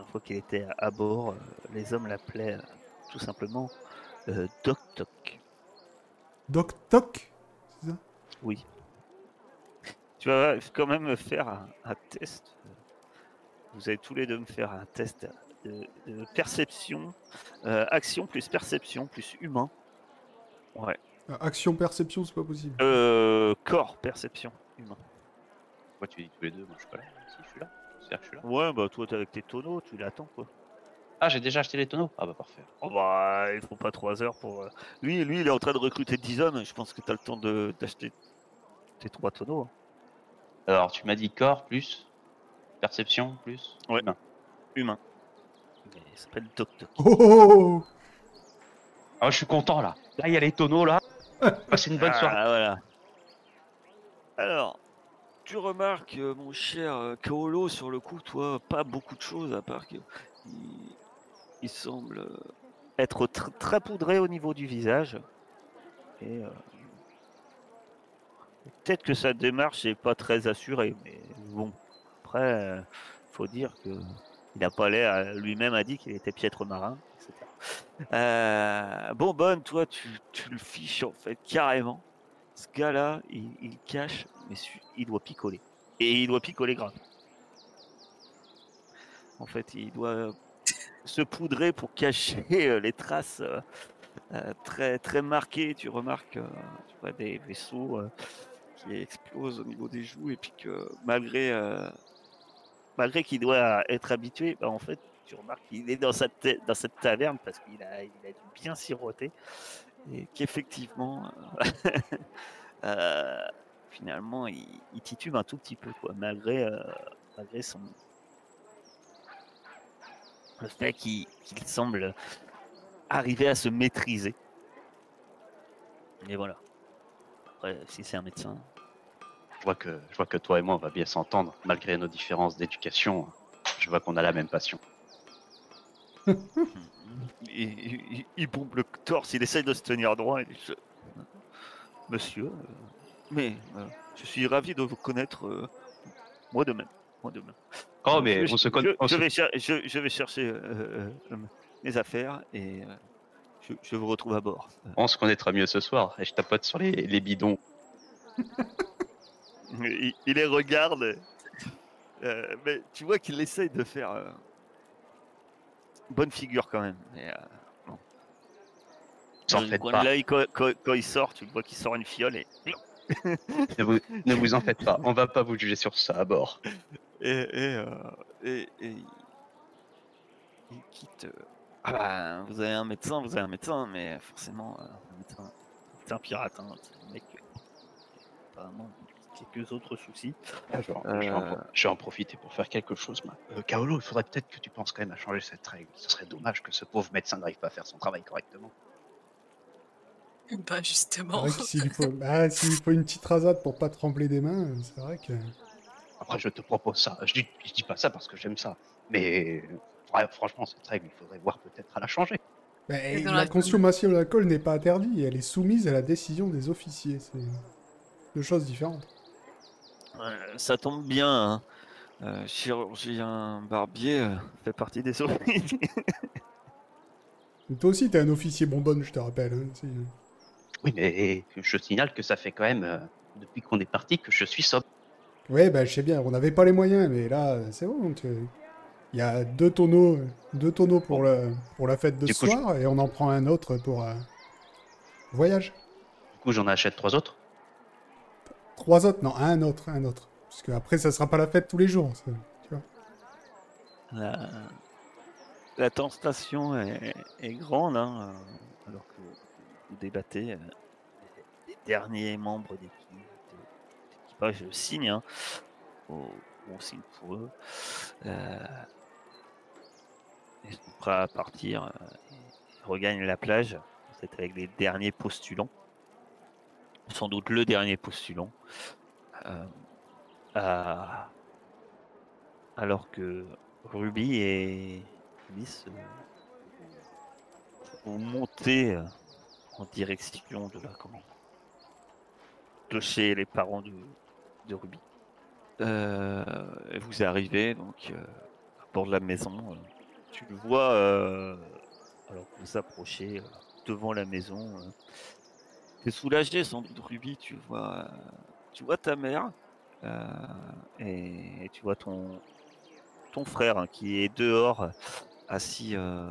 une fois qu'il était à, bord, euh, les hommes l'appelaient euh, tout simplement euh, Doc Toc. Doc Toc C'est ça? Oui. Tu vas quand même me faire un, un test. Vous allez tous les deux me faire un test de, de perception, euh, action plus perception plus humain. Ouais. Action perception, c'est pas possible. Euh, corps perception humain. Pourquoi tu dis tous les deux Moi, je suis pas là. Si, je suis là. C'est-à-dire que je suis là. Ouais, bah toi t'es avec tes tonneaux, tu l'attends quoi. Ah, j'ai déjà acheté les tonneaux Ah, bah parfait. Oh bah, il faut pas 3 heures pour. euh, Lui, lui, il est en train de recruter 10 hommes. Je pense que t'as le temps de d'acheter tes trois tonneaux. hein. Alors, tu m'as dit corps plus perception plus Ouais. humain. Humain. Mais Il s'appelle Doc Doc. Oh, oh, oh, oh. Ah, je suis content là. Là, il y a les tonneaux là. <laughs> Passez une bonne Ah, soirée. voilà. Alors, tu remarques, euh, mon cher euh, Kaolo, sur le coup, toi, pas beaucoup de choses à part que il, il semble euh, être tr- très poudré au niveau du visage. Et euh, peut-être que sa démarche n'est pas très assurée, mais bon, après, euh, faut dire que il n'a pas l'air, lui-même a dit qu'il était piètre marin. Euh, bon, toi, tu, le fiches en fait carrément. Ce gars-là, il, il cache, mais il doit picoler. Et il doit picoler grave. En fait, il doit se poudrer pour cacher euh, les traces euh, euh, très, très marquées. Tu remarques, euh, des vaisseaux euh, qui explosent au niveau des joues et puis que malgré, euh, malgré qu'il doit être habitué, bah, en fait, tu remarques qu'il est dans, sa cette taverne parce qu'il a, dû bien siroter et qu'effectivement, <laughs> euh, finalement, il, titube un tout petit peu, euh, malgré son. Le fait qu'il semble arriver à se maîtriser. Et voilà. Après, si c'est un médecin. Je vois que toi et moi on va bien s'entendre malgré nos différences d'éducation. Je vois qu'on a la même passion. <laughs> Il, il- bombe le torse, il essaye de se tenir droit. Monsieur, euh, mais euh, je suis ravi de vous connaître. euh, moi de même. Moi de même. Oh Je- mais je, on se connaît. on je se- vais, cher- je, je vais chercher euh, euh, euh, mes affaires et euh, je, je vous retrouve à bord. On se connaîtra mieux ce soir. Et je tapote sur les, les bidons. <laughs> Il, il les regarde. euh, mais tu vois qu'il essaye de faire euh, bonne figure quand même. Mais, euh, en dans le coin pas. de l'œil, quand, quand- quand il sort, tu vois qu'il sort une fiole et, Ne vous, ne vous en faites pas. On va pas vous juger sur ça à bord. et, et, euh, et- et il- quitte. euh, Ah bah, vous avez un médecin, vous avez un médecin, mais forcément, euh, un médecin, c'est un pirate. Hein, c'est un mec, apparemment, quelques autres soucis. Ah, je, vais en, je vais en pro- Euh. je vais en profiter pour faire quelque chose. moi. Euh, Kaolo, il faudrait peut-être que tu penses quand même à changer cette règle. Ce serait dommage que ce pauvre médecin n'arrive pas à faire son travail correctement. Bah justement. s'il lui faut, bah, faut une petite rasade pour pas trembler des mains, c'est vrai que. Après, je te propose ça. Je dis, je dis pas ça parce que j'aime ça. Mais ouais, franchement, cette règle, il faudrait voir peut-être à la changer. Bah, Et dans la la- consommation d'alcool n'est pas interdite, elle est soumise à la décision des officiers. C'est deux choses différentes. Euh, ça tombe bien. hein. Euh, chirurgien barbier euh, fait partie des officiers. Mais <laughs> toi aussi, t'es un officier bonbonne, je te rappelle. hein, si. Oui, mais je signale que ça fait quand même, euh, depuis qu'on est parti, que je suis sobre. Ouais, bah, je sais bien, on n'avait pas les moyens, mais là, c'est bon. tu- Il y a deux tonneaux, deux tonneaux pour, le, pour la fête de Du ce coup, soir, et on en prend un autre pour euh, voyage. Du coup, j'en achète trois autres. Trois autres Non, un autre, un autre. Parce que après, ça sera pas la fête tous les jours. tu vois. La, la tentation est, grande, hein, alors que vous débattez. euh, les, derniers membres d'équipe, d'équipage signent, hein, on signe pour eux. Euh, ils sont prêts à partir. euh, ils regagnent la plage. C'est avec les derniers postulants. Sans doute le dernier postulant. Euh, alors que Ruby et Miss euh, vont monter euh, en direction de la comment de chez les parents de, Ruby. Euh, vous arrivez donc euh, à bord de la maison. euh, tu le vois euh, alors que vous approchez euh, devant la maison. T'es soulagé sans doute Ruby. Tu vois, euh, tu vois ta mère euh, et, tu vois ton ton frère hein, qui est dehors, assis, euh,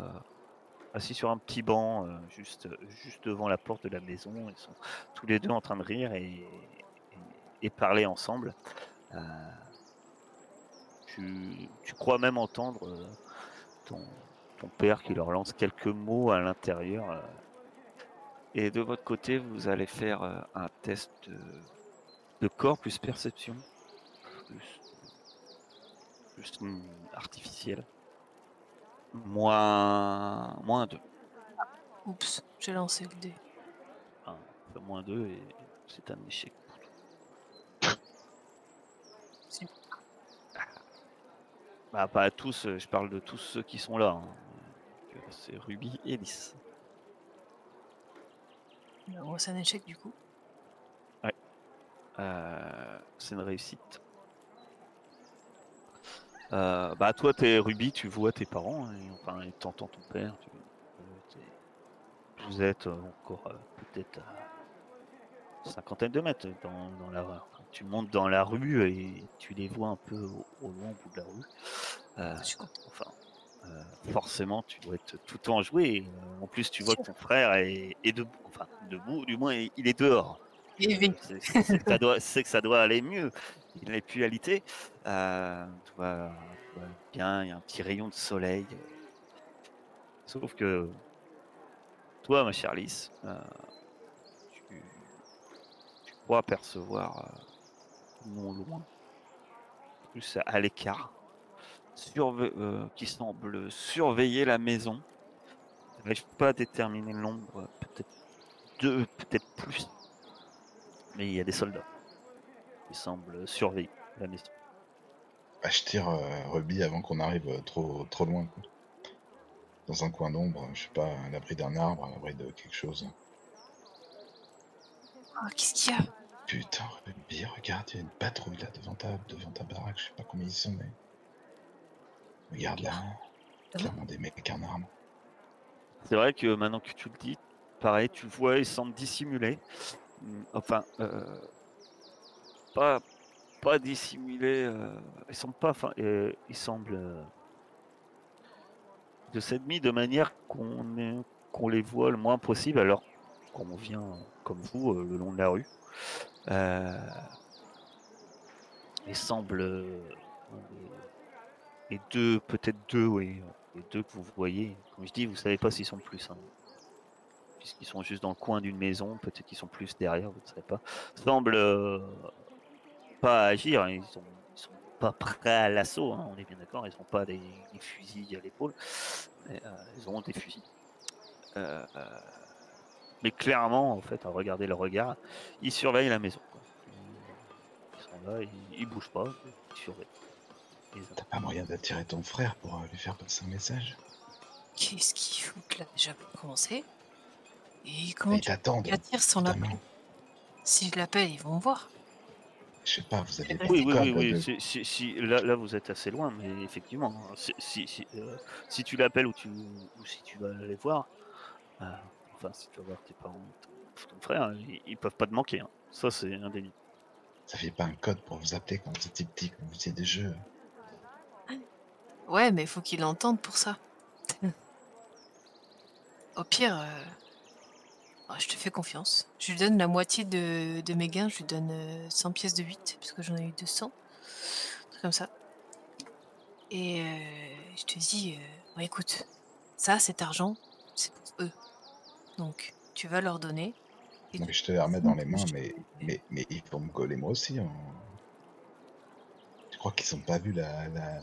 assis sur un petit banc, juste, juste devant la porte de la maison. Ils sont tous les deux en train de rire et, et, et parler ensemble. Tu, tu crois même entendre ton, ton père qui leur lance quelques mots à l'intérieur. Et de votre côté, vous allez faire euh, un test de, de corps plus perception. Plus plus artificiel. Moins, moins 2. Oups, j'ai lancé le dé. Enfin, moins 2 et c'est un échec. Si. Bah, pas à tous, euh, je parle de tous ceux qui sont là. hein. Euh, C'est Ruby et Lys. Alors, c'est un échec du coup. Euh, c'est une réussite. Euh, bah toi t'es Ruby, tu vois tes parents, et, enfin t'entends ton père. tu- euh, vous êtes euh, encore euh, peut-être à cinquantaine de mètres dans, dans la Tu montes dans la rue et tu les vois un peu au, au loin au bout de la rue. Euh, enfin, euh, forcément tu dois être tout enjoué. Euh, en plus tu vois que ton frère est, est debout, enfin debout, du moins il est dehors. C'est que, ça doit- c'est que ça doit aller mieux. Il n'est plus alité. Euh, va bien, il y a un petit rayon de soleil. Sauf que toi, ma chère Lys, euh, tu, tu crois percevoir non loin, plus à l'écart, surve- euh, qui semble surveiller la maison. Tu n'arrives pas à déterminer le nombre, peut-être deux, peut-être plus. Mais il y a des soldats qui semblent surveiller la maison. Bah, je tire euh, Ruby avant qu'on arrive euh, trop, trop loin. quoi. Dans un coin d'ombre, je sais pas, à l'abri d'un arbre, à l'abri de quelque chose. Ah, qu'est-ce qu'il y a? Putain, Ruby, regarde, il y a une patrouille là devant ta, devant ta baraque. Je sais pas combien ils sont, mais. Regarde là, Ah clairement des mecs en armes. C'est vrai que maintenant que tu le dis, pareil, tu vois, il semble dissimuler. Hmm, Enfin, euh, pas, pas dissimuler. euh, il semble pas. Enfin, euh, il semble euh, de mis de manière qu'on les voit le moins possible, alors qu'on vient comme vous euh, le long de la rue. Euh, il les deux, peut-être deux, oui, les deux que vous voyez. Comme je dis, vous savez pas s'ils sont plus. hein. Puisqu'ils sont juste dans le coin d'une maison, peut-être qu'ils sont plus derrière, vous ne savez pas. Semblent euh, pas agir, ils sont, sont pas prêts à l'assaut, hein, on est bien d'accord, ils n'ont pas des, fusils à l'épaule, mais, euh, ils ont des fusils. Euh, euh, mais clairement, en fait, à regarder le regard, ils surveillent la maison. Ils sont là, ils bougent pas, ils surveillent. T'as pas moyen d'attirer ton frère pour euh, lui faire passer un message Qu'est-ce qu'ils foutent là déjà pour commencer? Et comment Ils tu t'attendent. attires sans l'appeler Si je l'appelle, ils vont me voir. Je sais pas, vous avez Oui, Oui, oui, oui, de- Si, si- si- là, là, vous êtes assez loin, mais effectivement, hein, si, si, si, euh, si tu l'appelles ou, tu, ou si tu vas aller voir, euh, enfin, si tu vas voir tes parents, ton, ton frère, ils, ils peuvent pas te manquer. hein. Ça, c'est indéniable. Ça fait pas un code pour vous appeler quand vous étiez petit, quand vous faisiez des jeux. Ouais, mais il faut qu'ils l'entendent pour ça. Au pire, euh, ah, je te fais confiance. Je lui donne la moitié de, de mes gains, je lui donne euh, 100 pièces de 8, parce que j'en ai eu 200. Un truc comme ça. Et euh, je te dis, euh, ouais, écoute, ça, cet argent, c'est pour eux. Donc, tu vas leur donner. et Non, tu- mais je te les remets dans les mains, Je- mais, mais, mais ils vont me coller moi aussi. hein. Tu crois qu'ils ont pas vu la, la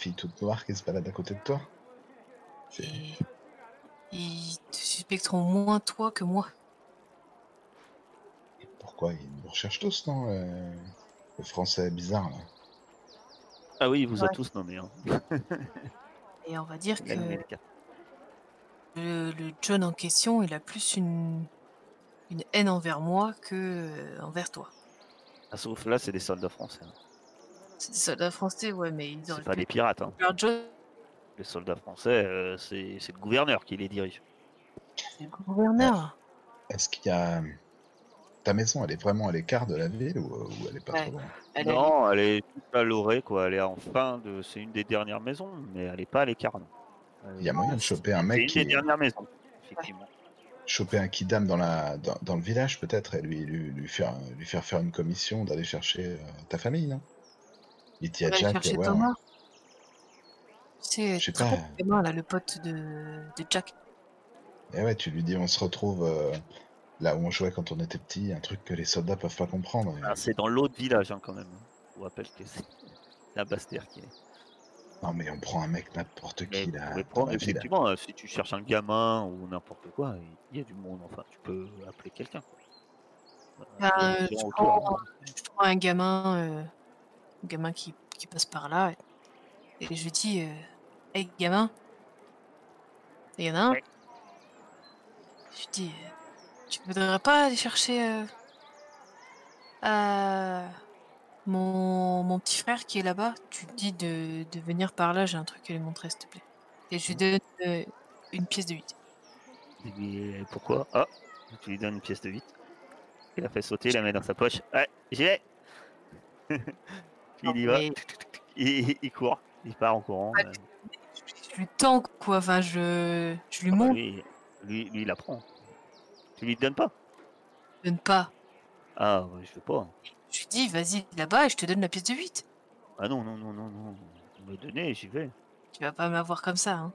fille toute noire qui se balade à côté de toi ils te suspecteront moins toi que moi. Pourquoi ils nous recherchent tous, non euh, Le français bizarre, là. Ah oui, il vous a tous nommé. Hein. <laughs> Et on va dire que le, le John en question, il a plus une, une haine envers moi que euh, envers toi. Ah, sauf là, c'est des soldats français. hein. C'est des soldats français, ouais, mais ils C'est auraient pas des pirates. hein. leur Les soldats français, euh, c'est c'est le gouverneur qui les dirige. c'est le gouverneur. Est-ce qu'il y a. Ta maison, elle est vraiment à l'écart de la ville ou, ou elle est pas Ouais. trop loin? Elle non, elle est toute à l'orée, quoi. Elle est en fin de. C'est une des dernières maisons, mais elle est pas à l'écart. non. Il y a moyen de choper un C'est mec une qui. des dernières maisons, effectivement. Choper un kidam dans, la, dans, dans le village, peut-être, et lui, lui, lui, faire, lui faire faire une commission d'aller chercher euh, ta famille, non? Il t'y on a va aller Jack, chercher ouais, Thomas. C'est Je sais tu te rappelles pas. Thomas, là, le pote de, de Jack. Et ouais, tu lui dis on se retrouve euh, là où on jouait quand on était petit, un truc que les soldats peuvent pas comprendre. Ah, c'est dans l'autre village, hein, quand même. Je vous rappelle que c'est <laughs> la Bastère qui est. Non mais on prend un mec n'importe Mais qui vous là. prendre, effectivement, euh, si tu cherches un gamin ou n'importe quoi, il y a du monde. Enfin, tu peux appeler quelqu'un. quoi. Euh, Ben, prends-. Je prends un gamin, euh, un gamin qui, qui passe par là, et je lui dis, euh, hey gamin, il y en a un? Ouais. Je lui dis, euh, tu voudrais pas aller chercher euh, mon, mon petit frère qui est là-bas? Tu lui dis de, de venir par là, j'ai un truc à lui montrer, s'il te plaît. Et je lui donne euh, une pièce de 8. Il lui dit, pourquoi? Ah, tu lui donnes une pièce de 8. Il la fait sauter, il la met dans sa poche. Ouais, j'y vais Puis <laughs> il y va. Mais Il, il court. Il part en courant. Ouais, euh. je lui tends, quoi, enfin, je, je lui Ah bah, montre, lui, lui, lui, il la prend. Tu lui donnes pas? Je donne pas. Ah, ouais, je veux pas. Je lui dis, vas-y là-bas et je te donne la pièce de 8. Ah non, non, non, non, non. Me donner, j'y vais. Tu vas pas m'avoir comme ça, hein.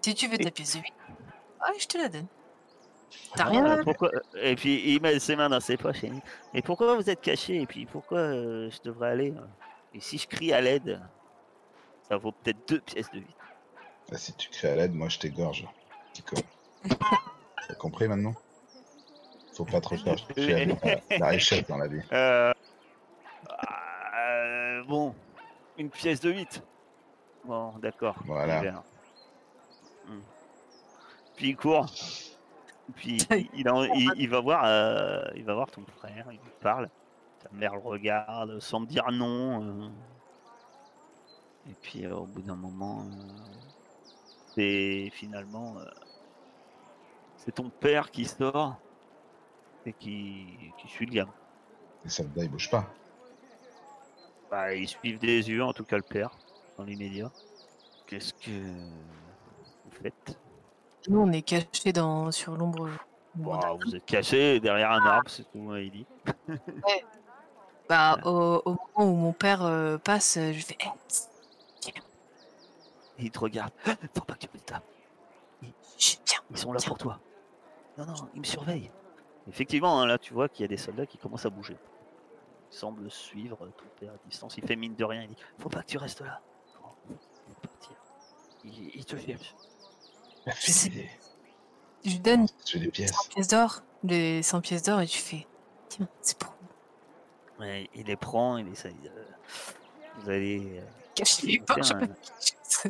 Si tu veux ta pièce de 8, ouais, je te la donne. T'as Ah, rien Euh, pourquoi... Et puis il met ses mains dans ses poches et il dit, Mais pourquoi vous êtes caché Et puis pourquoi euh, je devrais aller euh? Et si je crie à l'aide, ça vaut peut-être deux pièces de 8. Bah, si tu cries à l'aide, moi je t'égorge. <laughs> T'as compris maintenant? Faut pas trop chercher la, la richesse dans la vie. Euh... euh, Bon, une pièce de 8. Bon, d'accord. Voilà. Hmm. Puis il court. Puis <laughs> il, en- il- il va voir, euh, il va voir ton frère, il lui parle. Ta mère le regarde, sans me dire non. euh. Et puis euh, au bout d'un moment, euh, c'est finalement euh, c'est ton père qui sort et qui, qui suit le gamin. Les soldats, ils bougent pas. Bah, ils suivent des yeux, en tout cas le père, dans l'immédiat. Qu'est-ce que vous faites? Nous, on est cachés dans... sur l'ombre. Bah, Vous êtes caché derrière un arbre, c'est tout, il dit. Bah, au, au moment où mon père euh, passe, je fais Eh, tss, viens, Et il te regarde. Faut pas que tu me tapes. viens. Ils sont là pour toi. Non, non, ils me surveillent. Effectivement, hein, là, tu vois qu'il y a des soldats qui commencent à bouger. Ils semblent suivre ton père à distance. Il fait mine de rien. Il dit Faut pas que tu restes là. Faut, faut partir. Il, il te cherche. La Je fille, Je lui donne tu les 100 pièces. pièces d'or, les 100 pièces d'or, et tu fais Tiens, c'est pour vous. Ouais, il les prend, il essaye. de- Vous allez. euh, me pas. faire un-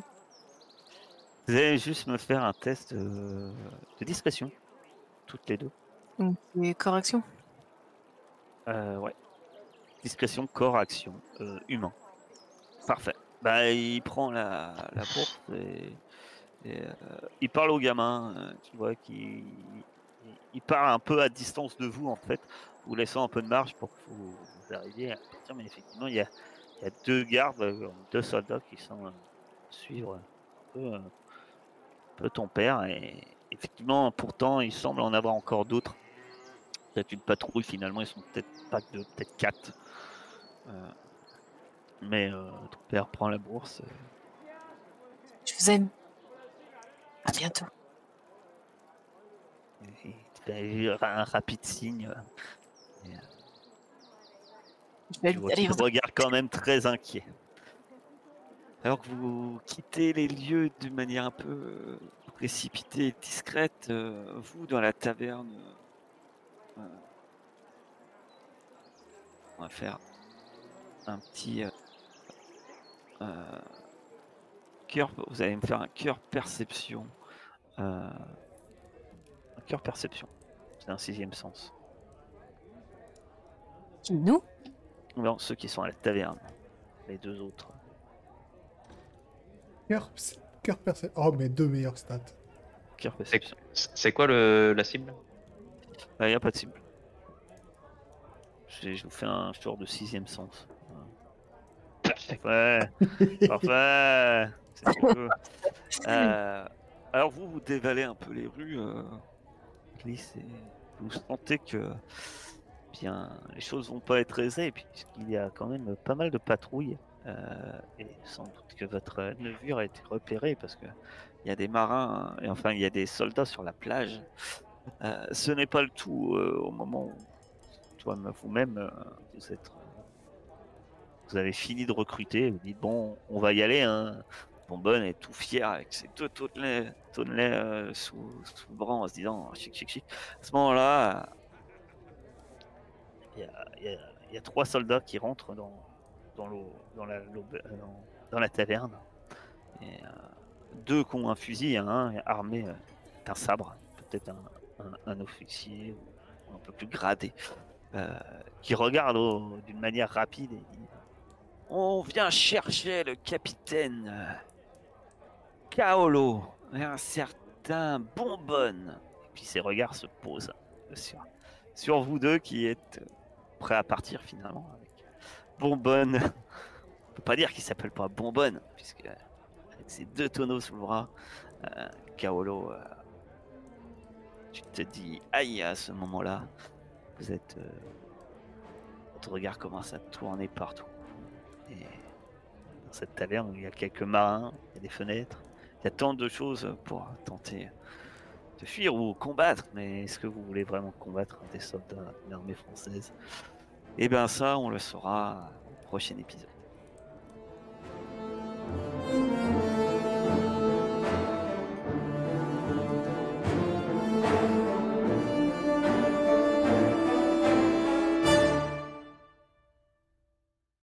Vous allez juste me faire un test euh, de discrétion. Toutes les deux. C'est correction. Euh, ouais. Discrétion, corps, action, euh, humain. Parfait. Bah, il prend la, la bourse et, euh, il parle au gamin. euh, tu vois qu'il il parle un peu à distance de vous en fait, vous laissant un peu de marge pour que vous, arriviez à partir. Mais effectivement, il y a, deux gardes, deux soldats qui sont euh, suivre un peu, euh, un peu ton père et effectivement, pourtant, il semble en avoir encore d'autres peut-être une patrouille finalement, ils sont peut-être pas deux, peut-être quatre. Mais ton père prend la bourse. Je vous aime. À bientôt. il fait un rapide signe. Je vois qu'il regarde quand même très inquiet. Alors que vous quittez les lieux d'une manière un peu précipitée et discrète, euh, vous dans la taverne, euh, on va faire un petit euh, cœur. Vous allez me faire un cœur perception. euh, un cœur perception. C'est un sixième sens. Nous? Non, ceux qui sont à la taverne. Les deux autres. Cœur, cœur percé. Oh, mes deux meilleures stats. Cœur C'est perception. c'est quoi le, la cible? Il n'y a pas de cible. Je, je vous fais un tour de sixième sens. <laughs> Parfait. Parfait. Euh, alors vous, vous dévalez un peu les rues, euh, vous sentez que bien, les choses vont pas être aisées, puisqu'il y a quand même pas mal de patrouilles. euh, et sans doute que votre nevure a été repérée parce que il y a des marins et enfin il y a des soldats sur la plage. Euh, ce n'est pas le tout au moment où toi vous-même vous êtes vous avez fini de recruter, vous dites bon on va y aller hein. Bonbonne est tout fier avec ses deux tonnelets, tonnelets euh, sous, sous le bras en se disant oh, chic chic chic. À ce moment-là, il y a, trois soldats qui rentrent dans, dans, dans, la, euh, dans, dans la taverne. Et, euh, deux qui ont un fusil, armé d'un sabre, peut-être un, officier ou un peu plus gradé, qui regarde d'une manière rapide et dit On vient chercher le capitaine Kaolo un certain Bonbonne. Et puis ses regards se posent sur, vous deux qui êtes prêts à partir finalement avec Bonbonne. On peut pas dire qu'il s'appelle pas Bonbonne, puisque avec ses deux tonneaux sous le bras, euh, Kaolo, euh, tu te dis aïe à ce moment-là. Vous êtes. euh, votre regard commence à tourner partout. Et dans cette taverne il y a quelques marins, il y a des fenêtres, il y a tant de choses pour tenter de fuir ou combattre. Mais est-ce que vous voulez vraiment combattre des soldats de l'armée française? Eh bien, ça, on le saura au prochain épisode.